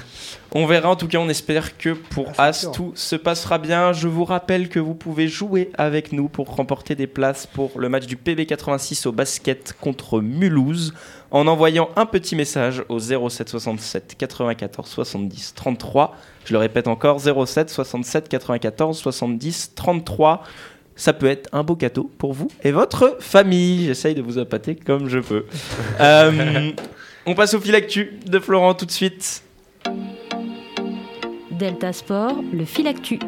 On verra, en tout cas, on espère que pour As, tout se passera bien. Je vous rappelle que vous pouvez jouer avec nous pour remporter des places pour le match du PB86 au basket contre Mulhouse en envoyant un petit message au 07 67 94 70 33. Je le répète encore, 07 67 94 70 33. Ça peut être un beau cadeau pour vous et votre famille. J'essaye de vous appâter comme je peux. Euh, on passe au fil actu de Florent tout de suite. Delta Sport, le fil actu.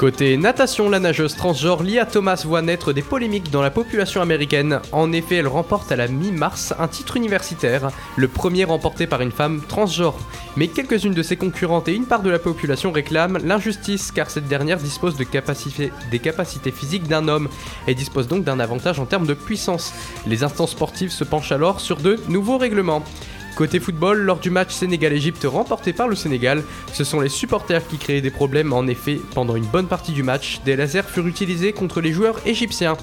Côté natation, la nageuse transgenre Lia Thomas voit naître des polémiques dans la population américaine. En effet, elle remporte à la mi-mars un titre universitaire, le premier remporté par une femme transgenre. Mais quelques-unes de ses concurrentes et une part de la population réclament l'injustice car cette dernière dispose des capacités physiques d'un homme et dispose donc d'un avantage en termes de puissance. Les instances sportives se penchent alors sur de nouveaux règlements. Côté football, lors du match Sénégal-Égypte remporté par le Sénégal, ce sont les supporters qui créaient des problèmes. En effet, pendant une bonne partie du match, des lasers furent utilisés contre les joueurs égyptiens.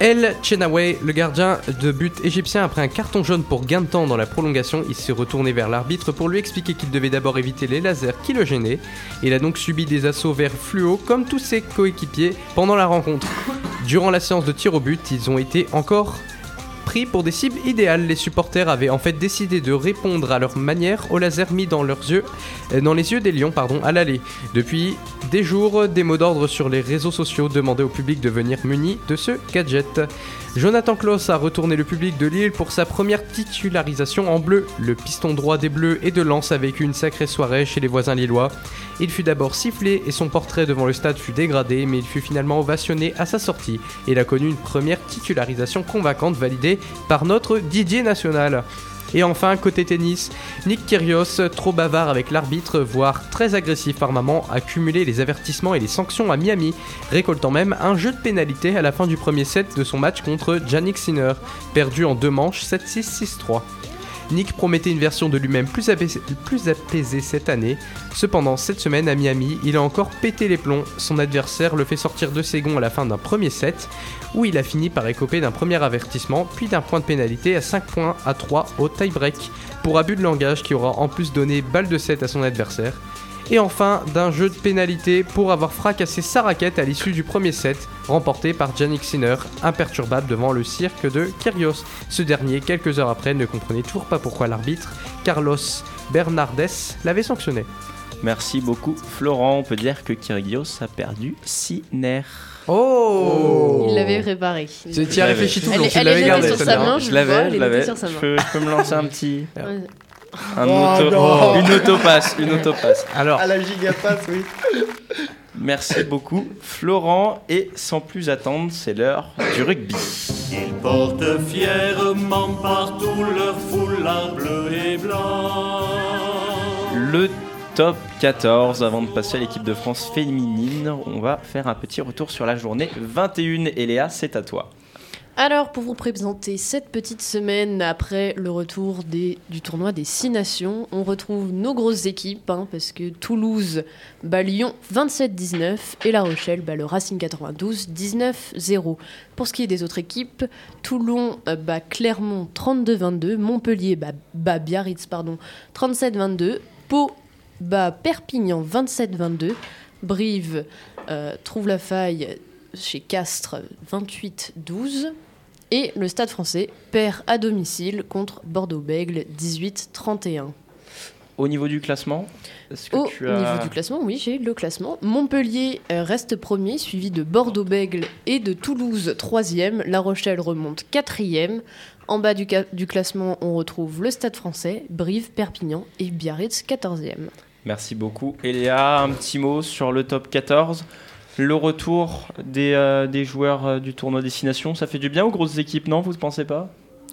El Chenaway, le gardien de but égyptien, après un carton jaune pour gain de temps dans la prolongation, il s'est retourné vers l'arbitre pour lui expliquer qu'il devait d'abord éviter les lasers qui le gênaient. Il a donc subi des assauts vers fluo comme tous ses coéquipiers pendant la rencontre. Durant la séance de tir au but, ils ont été encore pris pour des cibles idéales. Les supporters avaient en fait décidé de répondre à leur manière aux lasers mis dans leurs yeux, euh, dans les yeux des lions, pardon, à l'aller. Depuis des jours, des mots d'ordre sur les réseaux sociaux demandaient au public de venir muni de ce gadget. Jonathan Klaus a retourné le public de Lille pour sa première titularisation en bleu. Le piston droit des Bleus et de Lens a vécu une sacrée soirée chez les voisins lillois. Il fut d'abord sifflé et son portrait devant le stade fut dégradé, mais il fut finalement ovationné à sa sortie. Il a connu une première titularisation convaincante validée par notre Didier national. Et enfin, côté tennis, Nick Kyrgios, trop bavard avec l'arbitre, voire très agressif par moment, a cumulé les avertissements et les sanctions à Miami, récoltant même un jeu de pénalité à la fin du premier set de son match contre Yannick Sinner, perdu en deux manches 7-6, 6-3. Nick promettait une version de lui-même plus, apaisée- cette année. Cependant, cette semaine à Miami, il a encore pété les plombs. Son adversaire le fait sortir de ses gonds à la fin d'un premier set, où il a fini par écoper d'un premier avertissement, puis d'un point de pénalité à 5 points à 3 au tie-break, pour abus de langage qui aura en plus donné balle de 7 à son adversaire. Et enfin, d'un jeu de pénalité pour avoir fracassé sa raquette à l'issue du premier set, remporté par Yannick Sinner, imperturbable devant le cirque de Kyrgios. Ce dernier, quelques heures après, ne comprenait toujours pas pourquoi l'arbitre, Carlos Bernardes, l'avait sanctionné. Merci beaucoup, Florent. On peut dire que Kyrgios a perdu 6 nerfs. Oh Il l'avait réparé. Tu y as réfléchi tout le Elle long, tu elle l'avais gardé, sur sa main, Je l'avais, je l'avais. je peux me lancer un petit. Un Oh auto, une autopasse, une autopasse. Alors, À la gigapass, oui. Merci beaucoup, Florent. Et sans plus attendre, c'est l'heure du rugby. Ils portent fièrement partout leur foulard bleu et blanc. Le top 14. Avant de passer à l'équipe de France féminine, on va faire un petit retour sur la journée 21. Et Léa, c'est à toi. Alors, pour vous présenter cette petite semaine après le retour du tournoi des Six Nations, on retrouve nos grosses équipes, hein, parce que Toulouse bat Lyon 27-19 et La Rochelle bat le Racing 92 19-0. Pour ce qui est des autres équipes, Toulon euh, bat Clermont 32-22, Montpellier bat, Biarritz pardon, 37-22, Pau bat Perpignan 27-22, Brive euh, trouve la faille chez Castres 28-12 et le Stade français perd à domicile contre Bordeaux-Bègle 18-31. Au niveau du classement, que Au tu as... niveau du classement, oui, j'ai le classement. Montpellier euh, reste premier, suivi de Bordeaux-Bègle et de Toulouse troisième. La Rochelle remonte quatrième. En bas du, du classement, on retrouve le Stade français, Brive, Perpignan et Biarritz quatorzième. Merci beaucoup. Eléa, un petit mot sur le top 14. Le retour des, euh, des joueurs euh, du tournoi Destination, ça fait du bien aux grosses équipes, non? Vous ne pensez pas?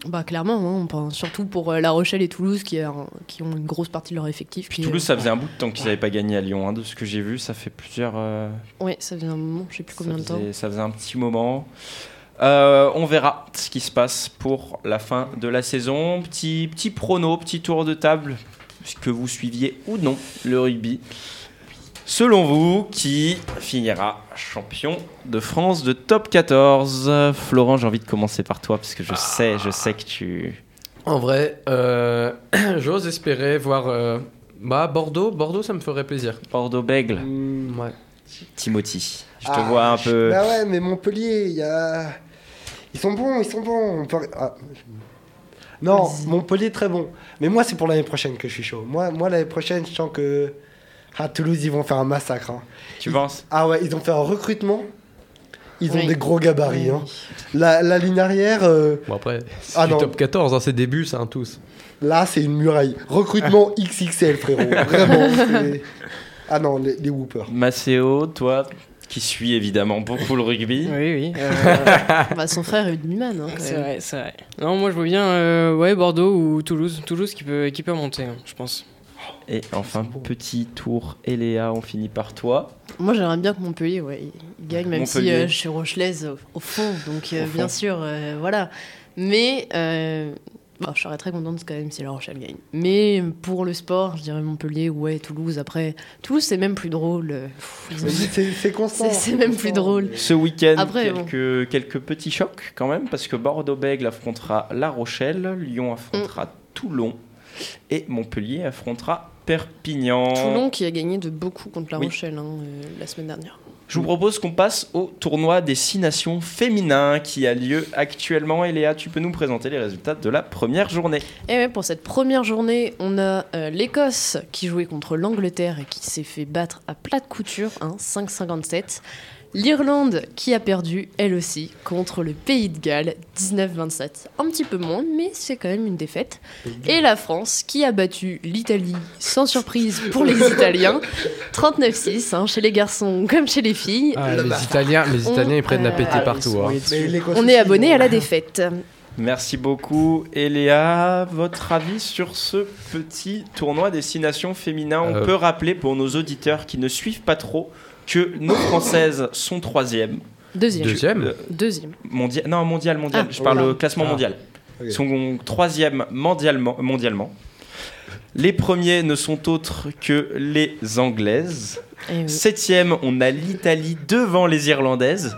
Bah clairement, hein, on pense surtout pour euh, La Rochelle et Toulouse qui, un- qui ont une grosse partie de leur effectif. Puis Toulouse, euh, ça faisait un bout de temps qu'ils n'avaient pas gagné à Lyon. hein, de ce que j'ai vu, ça fait plusieurs. euh, Ouais, ça faisait un moment, je sais plus combien de temps. ça faisait un petit moment. Euh, on verra ce qui se passe pour la fin de la saison. Petit, petit prono, petit tour de table, que vous suiviez ou non le rugby? Selon vous, qui finira champion de France de top 14 Florent, j'ai envie de commencer par toi parce que je sais, je sais que tu. En vrai, euh, j'ose espérer voir. euh, bah, Bordeaux, Bordeaux, ça me ferait plaisir. Bordeaux-Bègle. Ouais. Timothy, je te Ah, vois un peu. Bah ouais, mais Montpellier, il y a. Ils sont bons, ils sont bons. On peut- ah. Non, Montpellier, très bon. Mais moi, c'est pour l'année prochaine que je suis chaud. Moi, moi l'année prochaine, je sens que. À Toulouse, ils vont faire un massacre. hein. Tu penses? Ah ouais, ils ont fait un recrutement. Ils ont Oui. des gros gabarits. hein. La, la ligne arrière, euh, Bon, après, c'est Ah top 14, hein, c'est début, c'est un tous. là, c'est une muraille. Recrutement XXL, frérot. Vraiment. Ah non, les, les whoopers. Maceo, toi, qui suis évidemment beaucoup le rugby. Oui, oui. euh, Bah, son frère est rugbyman. Hein, c'est vrai, c'est vrai. Non, moi je vois bien euh, ouais, Bordeaux ou Toulouse. Toulouse qui peut, qui peut monter, hein, je pense. Et enfin, petit tour, Eléa, on finit par toi. Moi, j'aimerais bien que Montpellier ouais, il gagne, même si euh, je suis rochelaise au, au fond. Donc, euh, Au fond. bien sûr, euh, voilà. Mais euh, bon, je serais très contente quand même si La Rochelle gagne. Mais pour le sport, je dirais Montpellier, ouais, Toulouse. Après, Toulouse, c'est même plus drôle. C'est constant. C'est- même plus drôle. Ce week-end, Après, quelques, quelques petits chocs quand même, parce que Bordeaux-Bègle affrontera La Rochelle, Lyon affrontera Mm. Toulon, et Montpellier affrontera Perpignan. Toulon qui a gagné de beaucoup contre La Oui. Rochelle hein, euh, la semaine dernière. Je vous propose qu'on passe au tournoi des six nations féminins qui a lieu actuellement. Et Léa, tu peux nous présenter les résultats de la première journée. Et ouais, pour cette première journée, on a euh, l'Écosse qui jouait contre l'Angleterre et qui s'est fait battre à plat de couture, hein, 5-57. L'Irlande qui a perdu, elle aussi, contre le Pays de Galles, 19-27. Un petit peu moins, mais c'est quand même une défaite. Et la France qui a battu l'Italie, sans surprise pour les Italiens, 39-6, hein, chez les garçons comme chez les filles. Ah, les Italiens, les Italiens, ils prennent la péter partout. hein. On est abonné à la défaite. Merci beaucoup. Et Léa, votre avis sur ce petit tournoi destination féminin On Euh. peut rappeler pour nos auditeurs qui ne suivent pas trop que nos Françaises sont troisième. Deuxième. Deuxième Deuxième. Mondial, non, mondial, mondial. Ah, Je parle au classement Ah. mondial. Ok. Sont troisième mondialement, mondialement. Les premiers ne sont autres que les Anglaises. Eh oui. Septième, on a l'Italie devant les Irlandaises.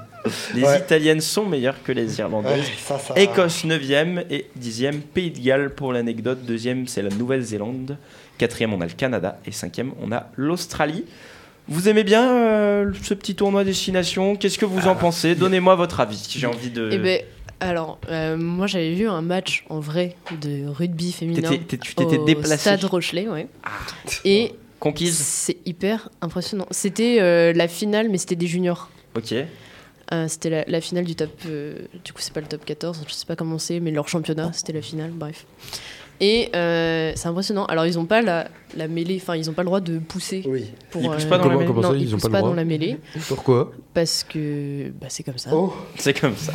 Les Ouais. Italiennes sont meilleures que les Irlandaises. Ouais, ça, ça- Écosse 9e et 10e Pays de Galles pour l'anecdote. Deuxième, c'est la Nouvelle-Zélande. Quatrième, on a le Canada. Et cinquième, on a l'Australie. Vous aimez bien euh, ce petit tournoi destination? Qu'est-ce que vous en pensez? Donnez-moi votre avis. J'ai envie de. Eh ben, alors, euh, moi j'avais vu un match en vrai de rugby féminin. T'étais- t'es- tu t'étais au déplacé. Stade Rochelet, ouais. Et Conquise c'est hyper impressionnant. C'était euh, la finale, mais c'était des juniors. Ok. Euh, c'était la, la finale du top. euh, du coup, c'est pas le top 14, je sais pas comment c'est, mais leur championnat, c'était la finale, bref. Et euh, c'est impressionnant. Alors, ils ont pas la, la mêlée, enfin, ils ont pas le droit de pousser. Oui. Pour, Ils poussent euh, pas dans la Comment, mêlée comment non, ça, ils, ils poussent pas le pas droit dans la mêlée Pourquoi parce que bah, c'est comme ça. Oh, C'est comme ça.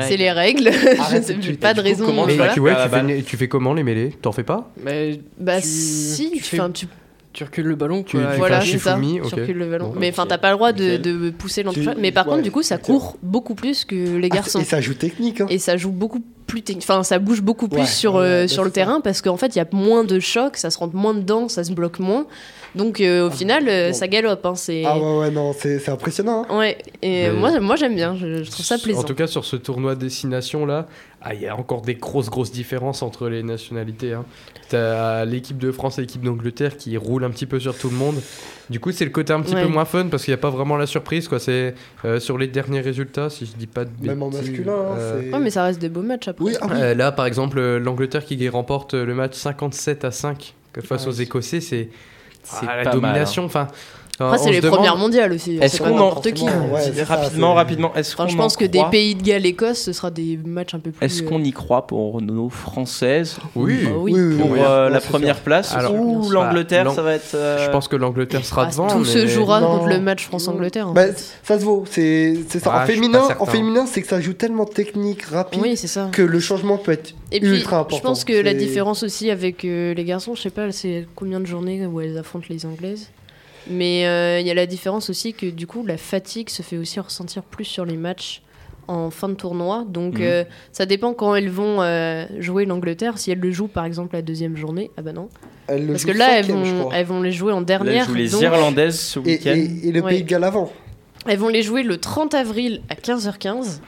C'est les règles. Arrête Je suite. pas de raison. comment Mais tu voilà. ouais, tu, fais, balle. tu fais comment les mêlées? T'en fais pas? Mais Bah Tu- si, tu tu, fais- fais un, tu tu recules le ballon, Tu- quoi. tu et- voilà, un c'est ça. Tu recules le ballon. Bon, mais enfin, t'as pas le droit de, pousser l'entre. Tu- Mais par ouais, contre, du coup, ça court beaucoup plus que les Ah, garçons. et ça joue technique. Hein. Et ça joue beaucoup plus. Enfin, ça bouge beaucoup plus Ouais, sur, ouais, euh, sur le c'est ça. terrain parce qu'en fait, il y a moins de chocs, ça se rentre moins dedans, ça se bloque moins. Donc, euh, au final, euh, bon. ça galope. hein, c'est... Ah ouais, ouais, non, c'est impressionnant. hein. Ouais, et Mais- moi, moi j'aime bien, je, je trouve ça plaisant. En tout cas, sur ce tournoi destination là, ah, il y a encore des grosses grosses différences entre les nationalités. Hein. T'as l'équipe de France et l'équipe d'Angleterre qui roulent un petit peu sur tout le monde. Du coup, c'est le côté un petit Ouais. peu moins fun parce qu'il n'y a pas vraiment la surprise. quoi. C'est euh, sur les derniers résultats, si je dis pas de Même en masculin. hein, euh, Ouais, mais ça reste des beaux matchs après. Oui, ah oui. euh, là, par exemple, euh, l'Angleterre qui remporte le match 57 à 5 face Ouais. aux Écossais, c'est Ah, la mal, domination. Enfin, Après, c'est les demande- premières mondiales aussi. Est-ce qu'on en- n'importe qui. ouais, rapidement, rapidement. Est-ce Enfin, qu'on je en pense que des pays de Galles, Écosse, ce sera des matchs un peu plus. Est-ce euh, qu'on y croit pour nos françaises Oui, bah oui. Oui, oui, Pour oui, euh, la première sûr. place Alors, ou bah, l'Angleterre l'Ang- ça va être euh, je pense que l'Angleterre sera Ah, devant. tout se jouera Non. contre le match France-Angleterre. en Bah, ça se vaut, c'est ça. Ah, en féminin, en féminin, c'est que ça joue tellement technique, rapide, que le changement peut être Et puis, ultra important. je pense que la différence aussi avec les garçons, je sais pas, c'est combien de journées où elles affrontent les Anglaises? Mais euh, il y a la différence aussi que du coup, la fatigue se fait aussi ressentir plus sur les matchs en fin de tournoi. Donc Mhm. euh, ça dépend quand elles vont euh, jouer l'Angleterre. Si elles le jouent par exemple la deuxième journée, ah bah non. Parce que là, elles vont, elles vont les jouer en là, dernière. elles jouent les donc- Irlandaises ce Et, week-end. et- et le Ouais. pays de Galles avant. Elles vont les jouer le 30 avril à 15h15.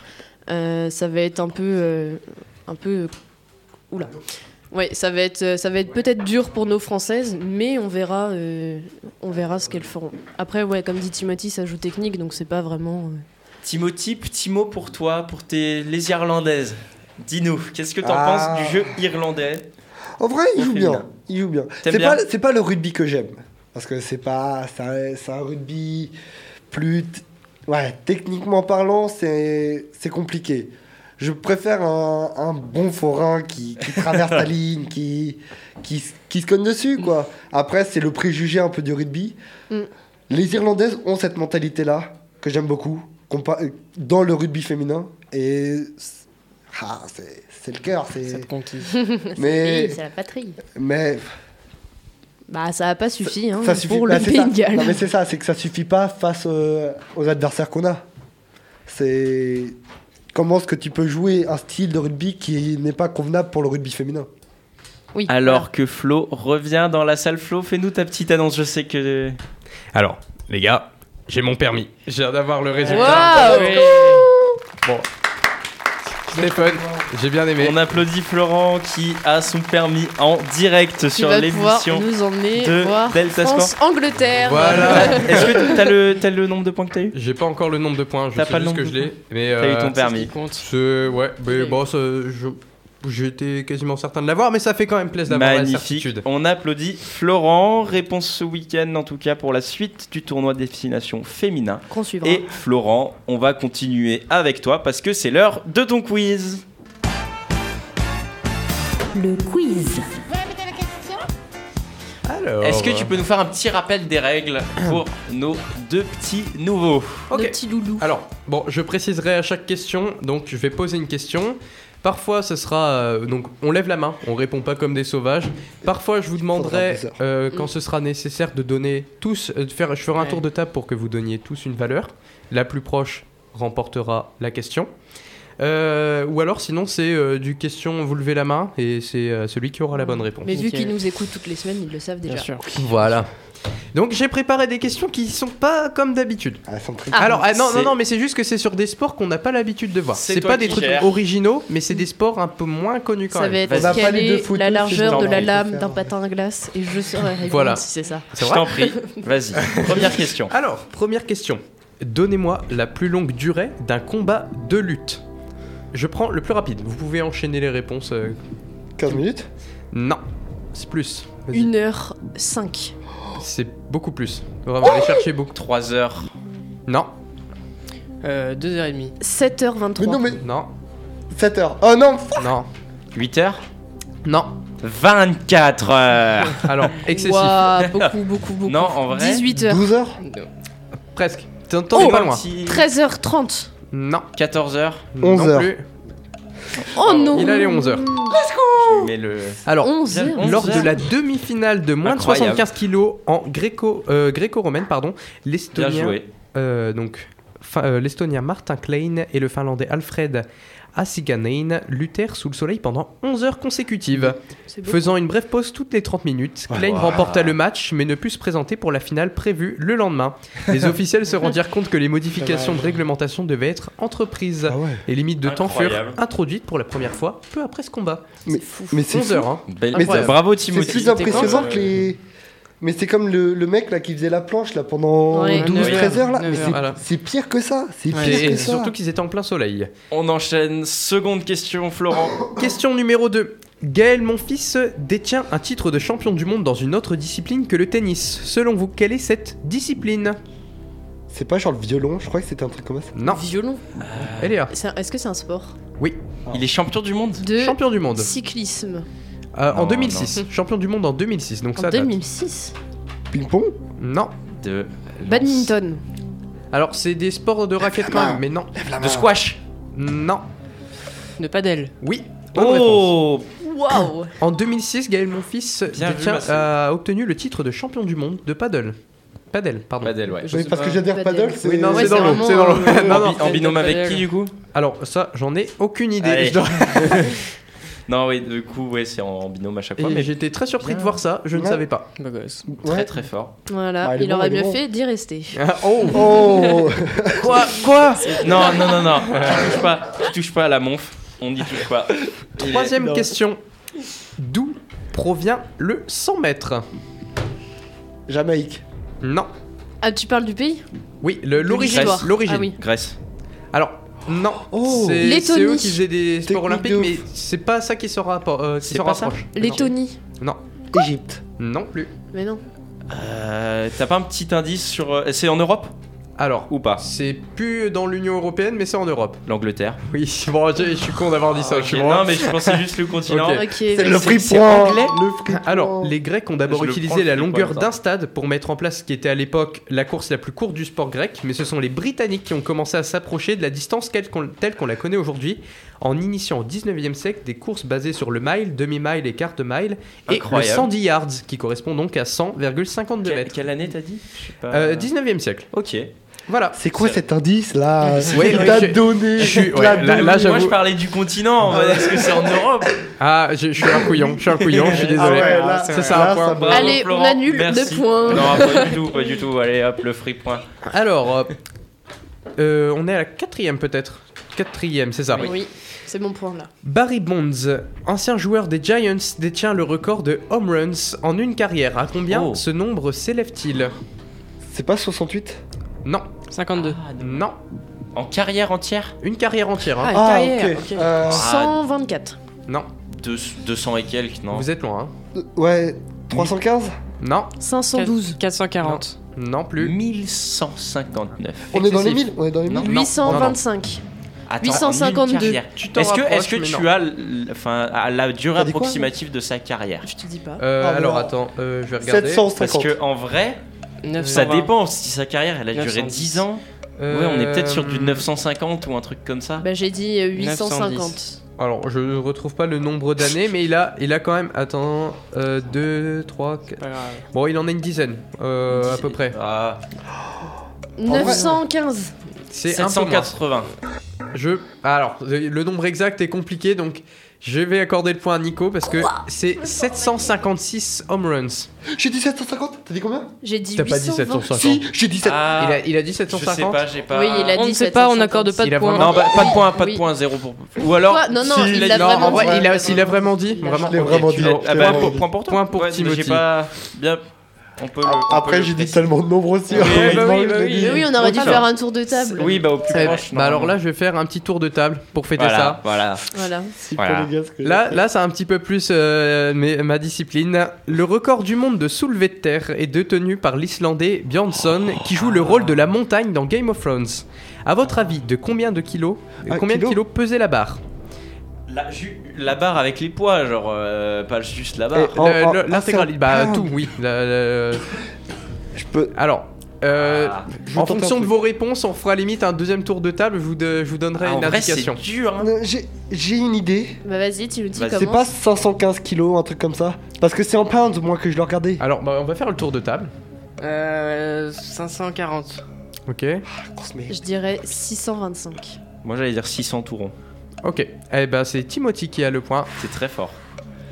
Euh, ça va être un peu. euh, un peu. Oula. Ouais, ça va être, ça va être peut-être dur pour nos françaises, mais on verra, euh, on verra ce qu'elles feront. Après, ouais, comme dit Timothy, ça joue technique, donc c'est pas vraiment. euh, Timothy, petit mot pour toi, pour tes, les Irlandaises. Dis-nous, qu'est-ce que t'en Ah. penses du jeu irlandais En vrai, il joue féminin. bien. Il joue bien. C'est bien pas, c'est pas le rugby que j'aime. Parce que c'est pas. C'est un, c'est un rugby plus. t- Ouais, techniquement parlant, c'est c'est compliqué. Je préfère un, un bon forain qui, qui traverse la ligne, qui, qui, se cogne dessus, quoi. Après, c'est le préjugé un peu du rugby. Mm. Les Irlandaises ont cette mentalité-là, que j'aime beaucoup, dans le rugby féminin. Et. c'est- Ah, c'est c'est le cœur, c'est. Ça te conquise. Mais. c'est la patrie. Mais Bah, ça a pas suffi hein, ça suffit pour bah, le c'est Pays ça. de Galles. Non, mais c'est ça, c'est que ça suffit pas face euh, aux adversaires qu'on a. C'est comment est-ce que tu peux jouer un style de rugby qui n'est pas convenable pour le rugby féminin? Oui. Alors que Flo revient dans la salle. Flo, fais-nous ta petite annonce. Je sais que. Alors, les gars, j'ai mon permis. Je viens d'avoir le résultat. Waouh Bon. Stéphane, j'ai bien aimé. On applaudit Florent qui a son permis en direct Qui sur l'émission. nous emmener de voir Delta France Angleterre. Voilà. Est-ce que t'as le, t'as le nombre de points que t'as eu? J'ai pas encore le nombre de points, je T'as sais pas le juste que nombre je l'ai. Mais T'as eu ton euh, permis. c'est- ouais, mais bon, je- j'étais quasiment certain de l'avoir, mais ça fait quand même plaisir d'avoir la Magnifique. certitude. On applaudit Florent. Réponse ce week-end, en tout cas, pour la suite du tournoi destination féminin. Qu'on suivra. Et Florent, on va continuer avec toi parce que c'est l'heure de ton quiz. Le quiz. Alors, Est-ce que tu peux nous faire un petit rappel des règles pour nos deux petits nouveaux Nos Ok. petits loulous. Alors, bon, je préciserai à chaque question, donc je vais poser une question. Parfois, ce sera. euh, donc, on lève la main, on répond pas comme des sauvages. Parfois, je vous demanderai, Faudra euh, quand ce sera nécessaire, de donner tous. euh, de faire, je ferai un Ouais. tour de table pour que vous donniez tous une valeur. La plus proche remportera la question. Euh, ou alors, sinon, c'est euh, du question, vous levez la main et c'est euh, celui qui aura la bonne réponse. Mais vu qu'ils nous écoutent toutes les semaines, ils le savent déjà. Bien sûr. Voilà. Donc, j'ai préparé des questions qui sont pas comme d'habitude. Ah, elles sont très- Alors, ah, non, non, non, mais c'est juste que c'est sur des sports qu'on n'a pas l'habitude de voir. C'est pas des trucs originaux, mais c'est des sports un peu moins connus quand Ça va même. être On n'a pas quelle est foot, la largeur de la lame d'un patin à glace et je saurais répondre Voilà. si c'est ça. Je t'en prie, vas-y. Première question. Alors, première question. Donnez-moi la plus longue durée d'un combat de lutte. Je prends le plus rapide. Vous pouvez enchaîner les réponses. euh, 15 minutes Non, c'est plus. Vas-y. 1h05. C'est beaucoup plus. Vraiment, aller chercher beaucoup. 3 heures. Non, Euh, 2h30. 7h23. Mais non, mais non, 7 heures. Oh non non, 8 heures non. 24 heures Alors, excessif. Ouah, beaucoup, beaucoup, beaucoup. Non, en vrai 18h. 12 heures Presque. T'en t'en es pas loin. 13h30. Non. 14 heures 11 non heures. plus. Oh non Il a les 11 heures. Mais le... Alors, 11 heures. Onze lors de heures. la demi-finale de moins Incroyable. de 75 kilos en gréco, euh, gréco-romaine, pardon, l'Estonien joué. Euh, donc, fin- euh, l'Estonien Martin Klein et le Finlandais Alfred Asiganein luttèrent sous le soleil pendant 11 heures consécutives. C'est. Faisant une brève pause toutes les 30 minutes, Klein Wow. remporta le match mais ne put se présenter pour la finale prévue le lendemain. Les officiels se rendirent compte que les modifications de réglementation devaient être entreprises. Ah ouais. Et limites de temps furent introduites pour la première fois peu après ce combat. Mais, mais c'est 11 fou. heures, hein. Belle-. Bravo C'est Timothy. plus impressionnant que les. Mais c'est comme le, le mec là qui faisait la planche là pendant Ouais. 12-13 heures là. Mais 9 c'est Voilà. pire que ça. C'est pire Et, que et ça. surtout qu'ils étaient en plein soleil. On enchaîne. Seconde question, Florent. Question numéro 2. Gaël Monfils détient un titre de champion du monde dans une autre discipline que le tennis. Selon vous, quelle est cette discipline? C'est pas genre le violon, je crois que c'était un truc comme ça. Non, Violon? Un- Est-ce que c'est un sport? Oui, Il est champion du monde? De champion du monde. cyclisme. Euh, en Non, 2006. Champion du monde en 2006. Donc En ça date. 2006. Ping-pong Non. de Badminton. Alors, c'est des sports de raquettes quand même, mais non. de squash. Non. De padel. Oui. bonne réponse. Oh Waouh En 2006, Gaël Monfils Bien détient- Marcel. a obtenu le titre de champion du monde de paddle. Paddle, pardon. Padel, ouais. Oui, parce que j'adhère Padel. paddle, c'est. Oui, Ouais, dans l'eau. C'est dans l'eau. euh, non, non. En bi- en binôme avec Padel. qui du coup? Alors, ça, j'en ai aucune idée. Non, oui, du coup, ouais, c'est en, en binôme à chaque fois. Et Mais j'étais très surpris Bien. de voir ça, je ne savais pas. Gosse. très très fort. Voilà, Ah, il bon, aurait mieux bon. fait d'y rester. oh Oh Quoi Quoi Non, non, non, non. tu touches pas, tu touches pas à la monf. On n'y touche pas. Est- Troisième Non. question. D'où provient le 100 mètres? Jamaïque. Non. Ah, tu parles du pays? Oui, le- l'origine. L'origine. Ah oui. Grèce. Alors, non. Oh. c'est eux qui faisaient des sports Technique olympiques, de mais c'est pas ça qui se, rapport, euh, qui se rapproche. Lettonie. Non. Égypte. Non plus. Mais non. Euh, T'as pas un petit indice sur. euh, C'est en Europe? Alors, ou pas c'est plus dans l'Union Européenne, mais c'est en Europe. L'Angleterre. Oui, bon, je, je suis con d'avoir dit ça. Ok, tu vois. Non, mais je pensais juste le continent. Ok. Ok. C'est le free point. anglais Le free Alors, point. les Grecs ont d'abord Je prends, utilisé la longueur d'un stade pour mettre en place ce qui était à l'époque la course la plus courte du sport grec, mais ce sont les Britanniques qui ont commencé à s'approcher de la distance telle qu'on la connaît aujourd'hui, en initiant au 19e siècle des courses basées sur le mile, demi-mile et quart de mile, et Incroyable. le 110 yards, qui correspond donc à 100,52 Quelle, mètres. quelle année t'as dit? Je sais pas. Euh, 19e siècle. Ok. Voilà. C'est quoi cet indice là Oui, Il oui, t'a donné. je suis- ouais, là- là, Moi je parlais du continent. en mode, Est-ce que c'est en Europe Ah, je, je suis un couillon, je suis un couillon, je suis désolé. Ah ouais, là, ça, c'est là, un point. ça Bravo, Allez, Florent, on annule merci. deux points. Non, pas du tout, pas du tout. Allez, hop, le free point. Alors, euh, euh, on est à la quatrième peut-être. Quatrième, c'est ça. Oui, c'est mon point là. Barry Bonds, ancien joueur des Giants, détient le record de home runs en une carrière. À combien Oh. ce nombre s'élève-t-il? C'est pas 68 Non, 52. non, En carrière entière une carrière entière. hein. Ah, Ah, carrière. ok. Euh, 124. Non, Deux- 200 et quelques, non vous êtes loin. hein. ouais, 315 Non, 512. 440. non plus. 1159. On est dans les Excessif. 1000 On est dans les 1000 Non. 825. Attends, 852. en une carrière. Tu t'en Est-ce que, rapproches, est-ce que mais tu non. as l- enfin, à la durée T'as dit quoi, approximative de sa carrière? Je te dis pas. Euh, Ah, alors attends, euh, je vais regarder. 750. Parce que en vrai, 920. ça dépend. Si sa carrière elle a duré 910. 10 ans, Euh, ouais, on est peut-être sur du 950 ou un truc comme ça. Bah, j'ai dit euh, 850. 910. Alors, je ne retrouve pas le nombre d'années, mais il a, il a quand même. Attends, 2, 3, 4. Pas grave. Bon, il en a une dizaine, euh, à peu près. Ah, 915. C'est un peu moins. 780. Je. Alors, le nombre exact est compliqué, donc je vais accorder le point à Nico parce que c'est 756 home runs. J'ai dit 750 T'as dit combien? J'ai dit T'as pas dit 820. 750 Si, j'ai dit 7. Ah, il, a, il a dit je sais 750 pas, j'ai pas. Oui, il a On dit ne sait pas, on 750. n'accorde pas Il de a points. vraiment- Non, bah, pas de point, pas de Oui. point, zéro pour. Ou alors. Quoi? Non, non, si, il a l'a dit- Non, vraiment en vrai, dit. il a, s'il a vraiment dit. Il a Vraiment, Je l'ai ok. vraiment dit. l'as- je ah l'ai bah, vraiment dit. point pour toi. Point pour Ouais, Timothy. J'ai pas bien. On peut. le- on peut Après, le j'ai dit tellement de nombres aussi. Oui, bah oui, bah l'ai oui. dit. Mais oui, on aurait dû Alors. faire un tour de table. Oui, bah au plus proche. bah alors là, je vais faire un petit tour de table pour fêter voilà, ça. Voilà. Voilà. Si, Voilà. pour les gars, ce que Là, là, c'est un petit peu plus euh, mes- ma discipline. Le record du monde de soulevé de terre est détenu par l'Islandais Björnsson, qui joue le rôle de la montagne dans Game of Thrones. À votre avis, de combien de kilos, combien kilo de kilos pesait la barre? La, ju- la barre avec les poids, genre euh, pas juste la barre. Ah, L'intégralité, bah tout, oui. La- la- Je peux. Alors, euh, Ah. En fonction de vos réponses, on fera limite un deuxième tour de table. Je vous, de- je vous donnerai Ah, en une vrai, c'est indication. dur. Hein. Euh, J'ai une idée. Bah, vas-y, tu nous dis comment. C'est pas 515 kilos, un truc comme ça Parce que c'est en pounds, moi, que je le regardais. Alors, bah, on va faire le tour de table. Euh, 540. Ok. Merde. Je dirais 625. Moi j'allais dire 600 tourons. Ok. Eh ben, c'est Timothy qui a le point. C'est très fort.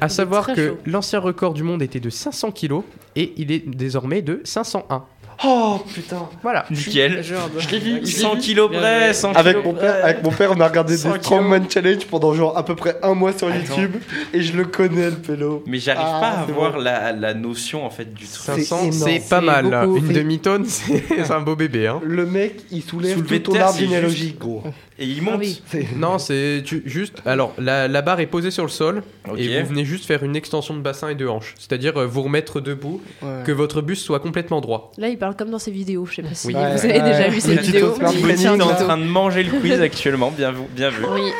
À savoir que chaud. l'ancien record du monde était de 500 kilos et il est désormais de 501. Oh putain. Voilà. Nickel. Genre, Je l'ai vu. je l'ai 100 vu. kilos près, joué. 100 Avec kilos mon, père, avec mon père, on a regardé 100 des Strongman Challenge pendant genre à peu près un mois sur Attends. YouTube et je le connais le pélo. Mais j'arrive Ah, pas à c'est avoir bon. la, la notion en fait du truc. 500, énorme. c'est pas mal. beaucoup. Une demi-tonne, c'est c'est un beau bébé. Hein. Le mec, il soulève Soulevé tout ton arbre généalogique, gros. Et il monte. Ah oui. Non, c'est juste. Alors, la, la barre est posée sur le sol et vous venez juste faire une extension de bassin et de hanche. C'est-à-dire euh, vous remettre debout, Ouais. que votre buste soit complètement droit. Là, il parle comme dans ses vidéos. Je sais pas si Oui. vous Ouais, avez déjà vu ces vidéos. Tient est en train de manger le quiz actuellement, bien vu. Bien vu. Oui.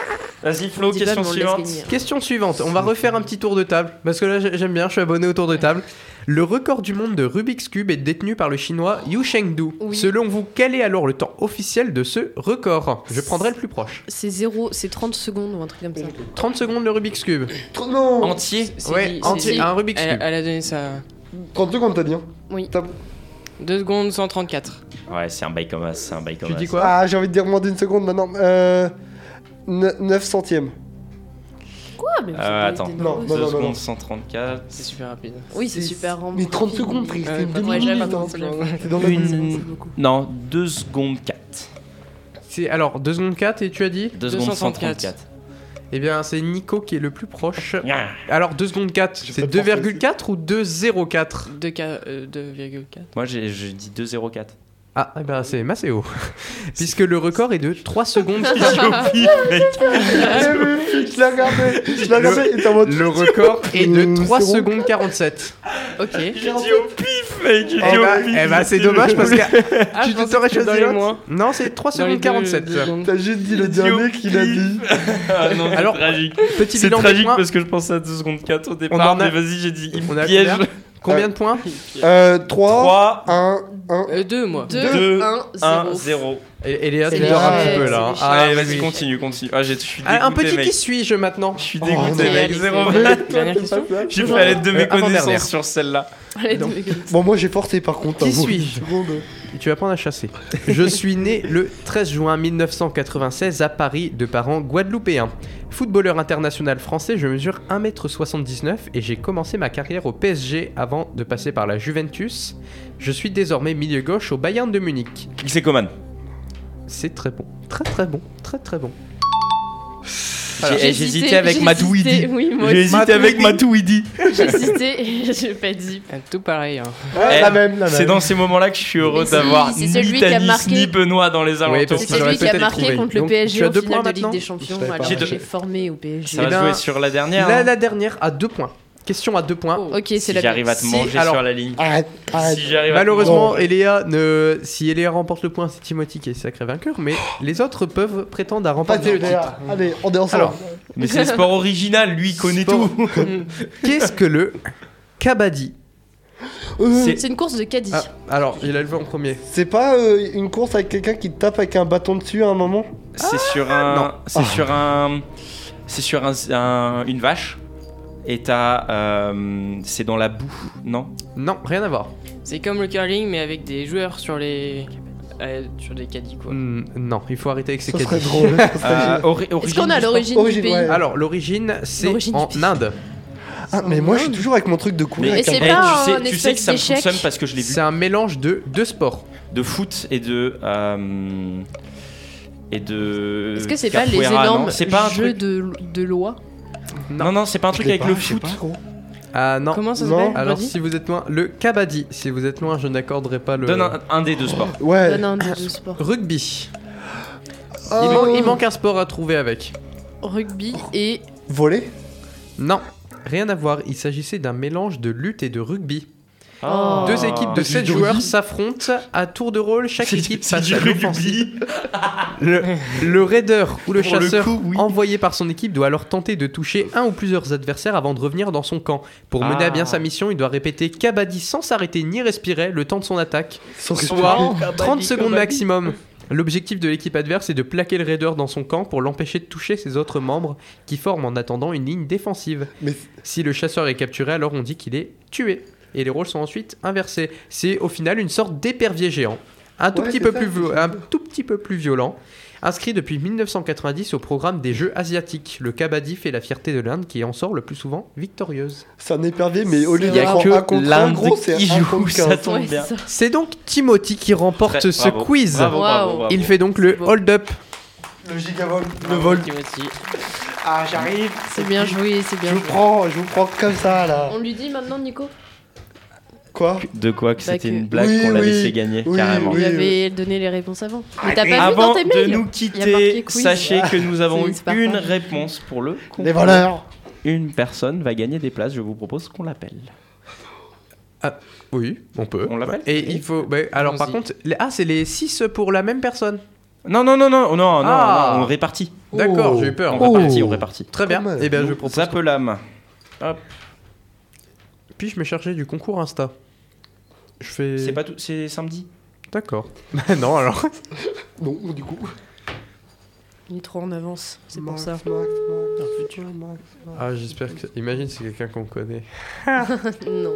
Vas-y Flo, question suivante. Question suivante. On va refaire un petit tour de table parce que là j'ai- j'aime bien. Je suis abonné au tour de table. Le record du monde de Rubik's Cube est détenu par le chinois Yu Chengdu. Oui. Selon vous, quel est alors le temps officiel de ce record? Je prendrai le plus proche. C'est 0, c'est 30 secondes ou un truc comme ça. 30 secondes le Rubik's Cube. Non Entier? C'est Ouais, entier, un Rubik's Elle, Cube. elle a donné ça. 30 secondes, t'as dit. hein? Oui. T'as- 2 secondes 134. Ouais, c'est un bail comme as, c'est un bail comme Tu as. dis quoi Ah, j'ai envie de dire moins d'une seconde maintenant. Euh. 9 centièmes. Quoi Mais vous Euh, attends. des Non, nombreux. non, 2 non, secondes non. 134. C'est super rapide. Oui, c'est super. Mais 30 secondes, frère, Ouais, une pas- ouais, j'avais demi-minute. pas hein. compris, j'avais pas la Une- minute. C'est beaucoup. Non, 2 secondes 4. C'est alors 2 secondes 4 et tu as dit 2 secondes 134. Eh bien, c'est Nico qui est le plus proche. Alors, 2 secondes 4, c'est 2,4 ou 2,04 euh, 2,4. Moi, j'ai j'ai dit 2,04. Ah, eh ben, c'est Maceo. Puisque le record est de 3 secondes. Je l'ai regardé, je l'ai regardé, il était en mode. Le record est de Euh, 3 c'est bon. secondes 47. Ok. J'ai dit au pif, mec. J'ai dit au pif. eh ben, c'est dommage parce que Ah, tu pensais t'aurais choisi l'autre. moins. Non, c'est 3 Dans les secondes deux- 47. deux secondes. T'as juste dit le J'ai dit au dernier qu'il a pif. dit. Ah non, c'est Alors, tragique. Petit C'est bilan des tragique parce que je pensais à 2 secondes 4 au On départ, mais vas-y, j'ai dit, il piège. Combien Combien de points Euh, 3, 3, 1, 1. Euh, 2 moi. 2, 2, 1, 1, 0. 0. Et, et Léa, tu dors un petit peu là. chais. Ah, Allez, vas-y, continue, continue. Ah, j'ai- je suis Ah, un petit mec. qui suis-je maintenant Je suis Oh, dégoûté, mec. Allez, Zéro. c'est Ouais, bon. Dernière question. J'ai fait à l'aide de mes Euh, connaissances sur celle-là. Allez, Donc, Bon, moi j'ai forcé par contre. Qui suis-je? Seconde. Tu vas apprendre à chasser. Je suis né le 13 juin 1996 à Paris de parents guadeloupéens. Footballeur international français, je mesure 1m79 et j'ai commencé ma carrière au PSG avant de passer par la Juventus. Je suis désormais milieu gauche au Bayern de Munich. C'est Coman? C'est très bon. Très très bon. Très très bon. J'ai hésité hésité, avec moi J'ai hésité avec Matouidi. J'ai hésité et j'ai pas dit. Tout pareil. hein. Ouais, Eh, la même, la même. C'est dans ces moments-là que je suis heureux d'avoir ni Tanis marqué. ni Benoît dans les alentours. C'est celui qui a marqué trouvé. contre le PSG en deux finale points de Ligue des Champions. J'ai formé au PSG. Ça va Eh ben, jouer sur la dernière. Hein. la dernière à deux points. Question à deux points. Ok, c'est Si la j'arrive à te Si, manger alors- sur la ligne. Arrête, arrête. Si j'arrive à te Malheureusement, Bon. Eléa ne... si Eléa remporte le point, c'est Timothy qui est sacré vainqueur, mais les autres peuvent prétendre à remporter le titre. Allez, on est ensemble. Alors, Mais c'est le sport original, lui il connaît Sport. tout. Qu'est-ce que le kabaddi Euh, c'est- une course de caddie. Ah, alors, il a levé en premier. C'est pas euh, une course avec quelqu'un qui te tape avec un bâton dessus à un moment C'est sur un. C'est sur un. C'est sur un, un- une vache. Et t'as. euh, c'est dans la boue, non? Non, rien à voir. C'est comme le curling, mais avec des joueurs sur les. euh, sur des caddies quoi. Hmm, non, il faut arrêter avec ces Ça serait caddies. drôle. ça serait Euh, génial. ori- Est-ce origine qu'on a du sport l'origine du Origine, pays ouais. Alors, l'origine, c'est L'origine en du pays. Inde. Ah, mais moi je suis toujours avec mon truc de couler Mais, avec c'est un eh, pas tu sais, un tu sais espèce que ça me d'échec fonctionne parce que je l'ai vu. C'est un mélange de deux sports. De foot et de. euh, et de. Est-ce que c'est pas les capoeira, non? énormes C'est pas un jeux truc. de, de loi? Non, non, c'est pas un truc avec pas, le foot. Ah non. Comment ça s'appelle Alors, si vous êtes loin, le kabaddi. Si vous êtes loin, je n'accorderai pas le. Donne un, un des deux sports. Ouais. Donne un des deux sports. Rugby. Oh. Il, man- il manque un sport à trouver avec. Rugby et Voler Non, rien à voir. Il s'agissait d'un mélange de lutte et de rugby. Oh. Deux équipes de C'est 7 du joueurs s'affrontent à tour de rôle. Chaque équipe passe du à l'offensive. Le, le raider ou le Pour le chasseur coup, oui. envoyé par son équipe doit alors tenter de toucher un ou plusieurs adversaires avant de revenir dans son camp. Pour mener Ah. à bien sa mission, il doit répéter kabaddi sans s'arrêter ni respirer le temps de son attaque, Sans soit respirer. 30 secondes maximum. L'objectif de l'équipe adverse est de plaquer le raider dans son camp pour l'empêcher de toucher ses autres membres qui forment en attendant une ligne défensive. Mais Si le chasseur est capturé, alors on dit qu'il est tué. Et les rôles sont ensuite inversés. C'est au final une sorte d'épervier géant. Un tout, Ouais, petit peu ça, plus, un tout petit peu plus violent. Inscrit depuis 1990 au programme des Jeux asiatiques, le kabaddi fait la fierté de l'Inde qui en sort le plus souvent victorieuse. c'est un épervier, mais au lieu Il y a d'être en que 1 contre 1, l'Inde qui 1 joue, ça 15. tombe Ouais, bien. c'est donc Timothy qui remporte Très- ce bravo. quiz. Bravo, bravo, Waouh. bravo. Il fait donc le hold-up. Le gigavol. Le vol. Timothy. Ah, j'arrive. C'est bien joué, c'est Je bien vous joué. prends, je vous prends comme ça là. On lui dit maintenant, Nico? Quoi De quoi que Bah c'était une blague Oui, qu'on l'a laissé gagner, oui, carrément. oui. Il avait donné les réponses avant. Mais t'as pas vu Avant dans tes de nous quitter, sachez que nous avons eu une réponse pour le concours. Les voleurs. Une personne va gagner des places, je vous propose qu'on l'appelle. Oui, on peut. On l'appelle Et il faut. bah, alors par contre, les- ah, c'est les 6 pour la même personne. Non, non, non, non, non, Ah. non, on répartit. D'accord, Oh. j'ai eu peur. On Oh. répartit, on répartit. Très bien. Et bien, je propose. appelâmes. Hop. Puis-je me charger du concours Insta Je fais. C'est pas tout, c'est samedi. D'accord. Bah non, alors. Non, du coup. Il est trop en avance, c'est pour ça. Ah, j'espère que. Imagine, c'est quelqu'un qu'on connaît. non.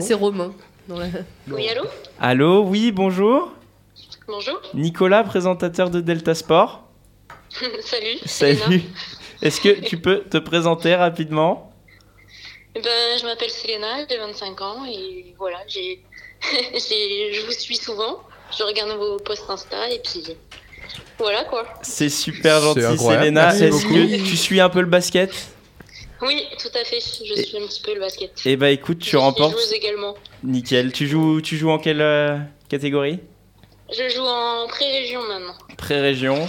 C'est Romain. dans la- Oui, allô Allô, oui, bonjour. Bonjour. Nicolas, présentateur de Delta Sport. Salut. Salut. Est-ce que tu peux te présenter rapidement? Eh Ben, je m'appelle Selena, j'ai 25 ans et voilà, j'ai, je vous suis souvent. Je regarde vos posts Insta et puis Voilà quoi. C'est super gentil, incroyable. Selena. Est-ce que tu suis un peu le basket? Oui, tout à fait. Je suis un petit peu le basket. Eh bah écoute, tu Je remportes. joueuse également. Nickel. Tu joues, tu joues en quelle euh, catégorie? Je joue en pré-région maintenant. Pré-région.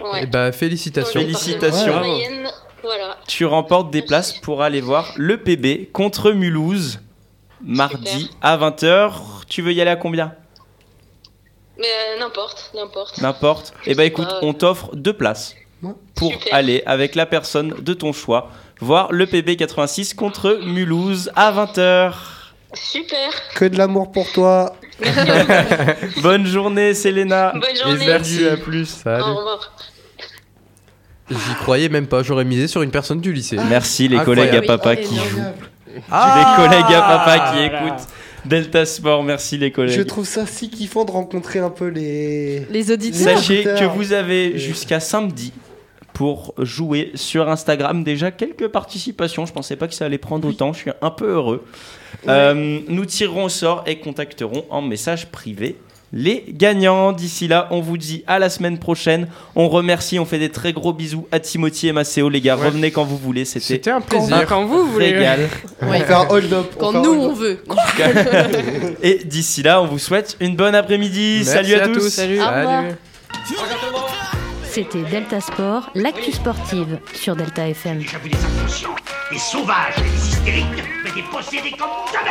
Ouais. Eh bah, félicitations. Félicitations. Mayenne, voilà. Tu remportes des places pour aller voir le PB contre Mulhouse mardi à 20h. Tu veux y aller à combien? Mais euh, n'importe, n'importe. N'importe. Eh bah écoute, pas. on t'offre deux places pour aller avec la personne de ton choix voir le PB 86 contre Mulhouse à 20h. Super. Que de l'amour pour toi. Bonne journée, Selena. Bonne journée. Et merci, à plus. Salut. Au revoir. J'y croyais même pas, j'aurais misé sur une personne du lycée. Merci les Incroyable. collègues à papa qui jouent. Ah les collègues à papa qui écoutent Delta Sport. Merci les collègues. Je trouve ça si kiffant de rencontrer un peu les. Les auditeurs. Sachez que vous avez jusqu'à samedi pour jouer sur Instagram. Déjà quelques participations. Je pensais pas que ça allait prendre autant. Je suis un peu heureux. Euh, nous tirerons au sort et contacterons en message privé les gagnants. D'ici là, on vous dit à la semaine prochaine. On remercie, on fait des très gros bisous à Timothy et Maceo. Les gars, Ouais. revenez quand vous voulez. C'était C'était un plaisir. Quand vous voulez. régal. On fait un hold-up. Quand nous on veut. et d'ici là, on vous souhaite une bonne après-midi. Salut à, à tous. tous. Salut. Revoir. C'était Delta Sport, l'actu sportive sur Delta FM. J'ai déjà vu des inconscients, des sauvages, des hystériques, mais des possédés comme jamais.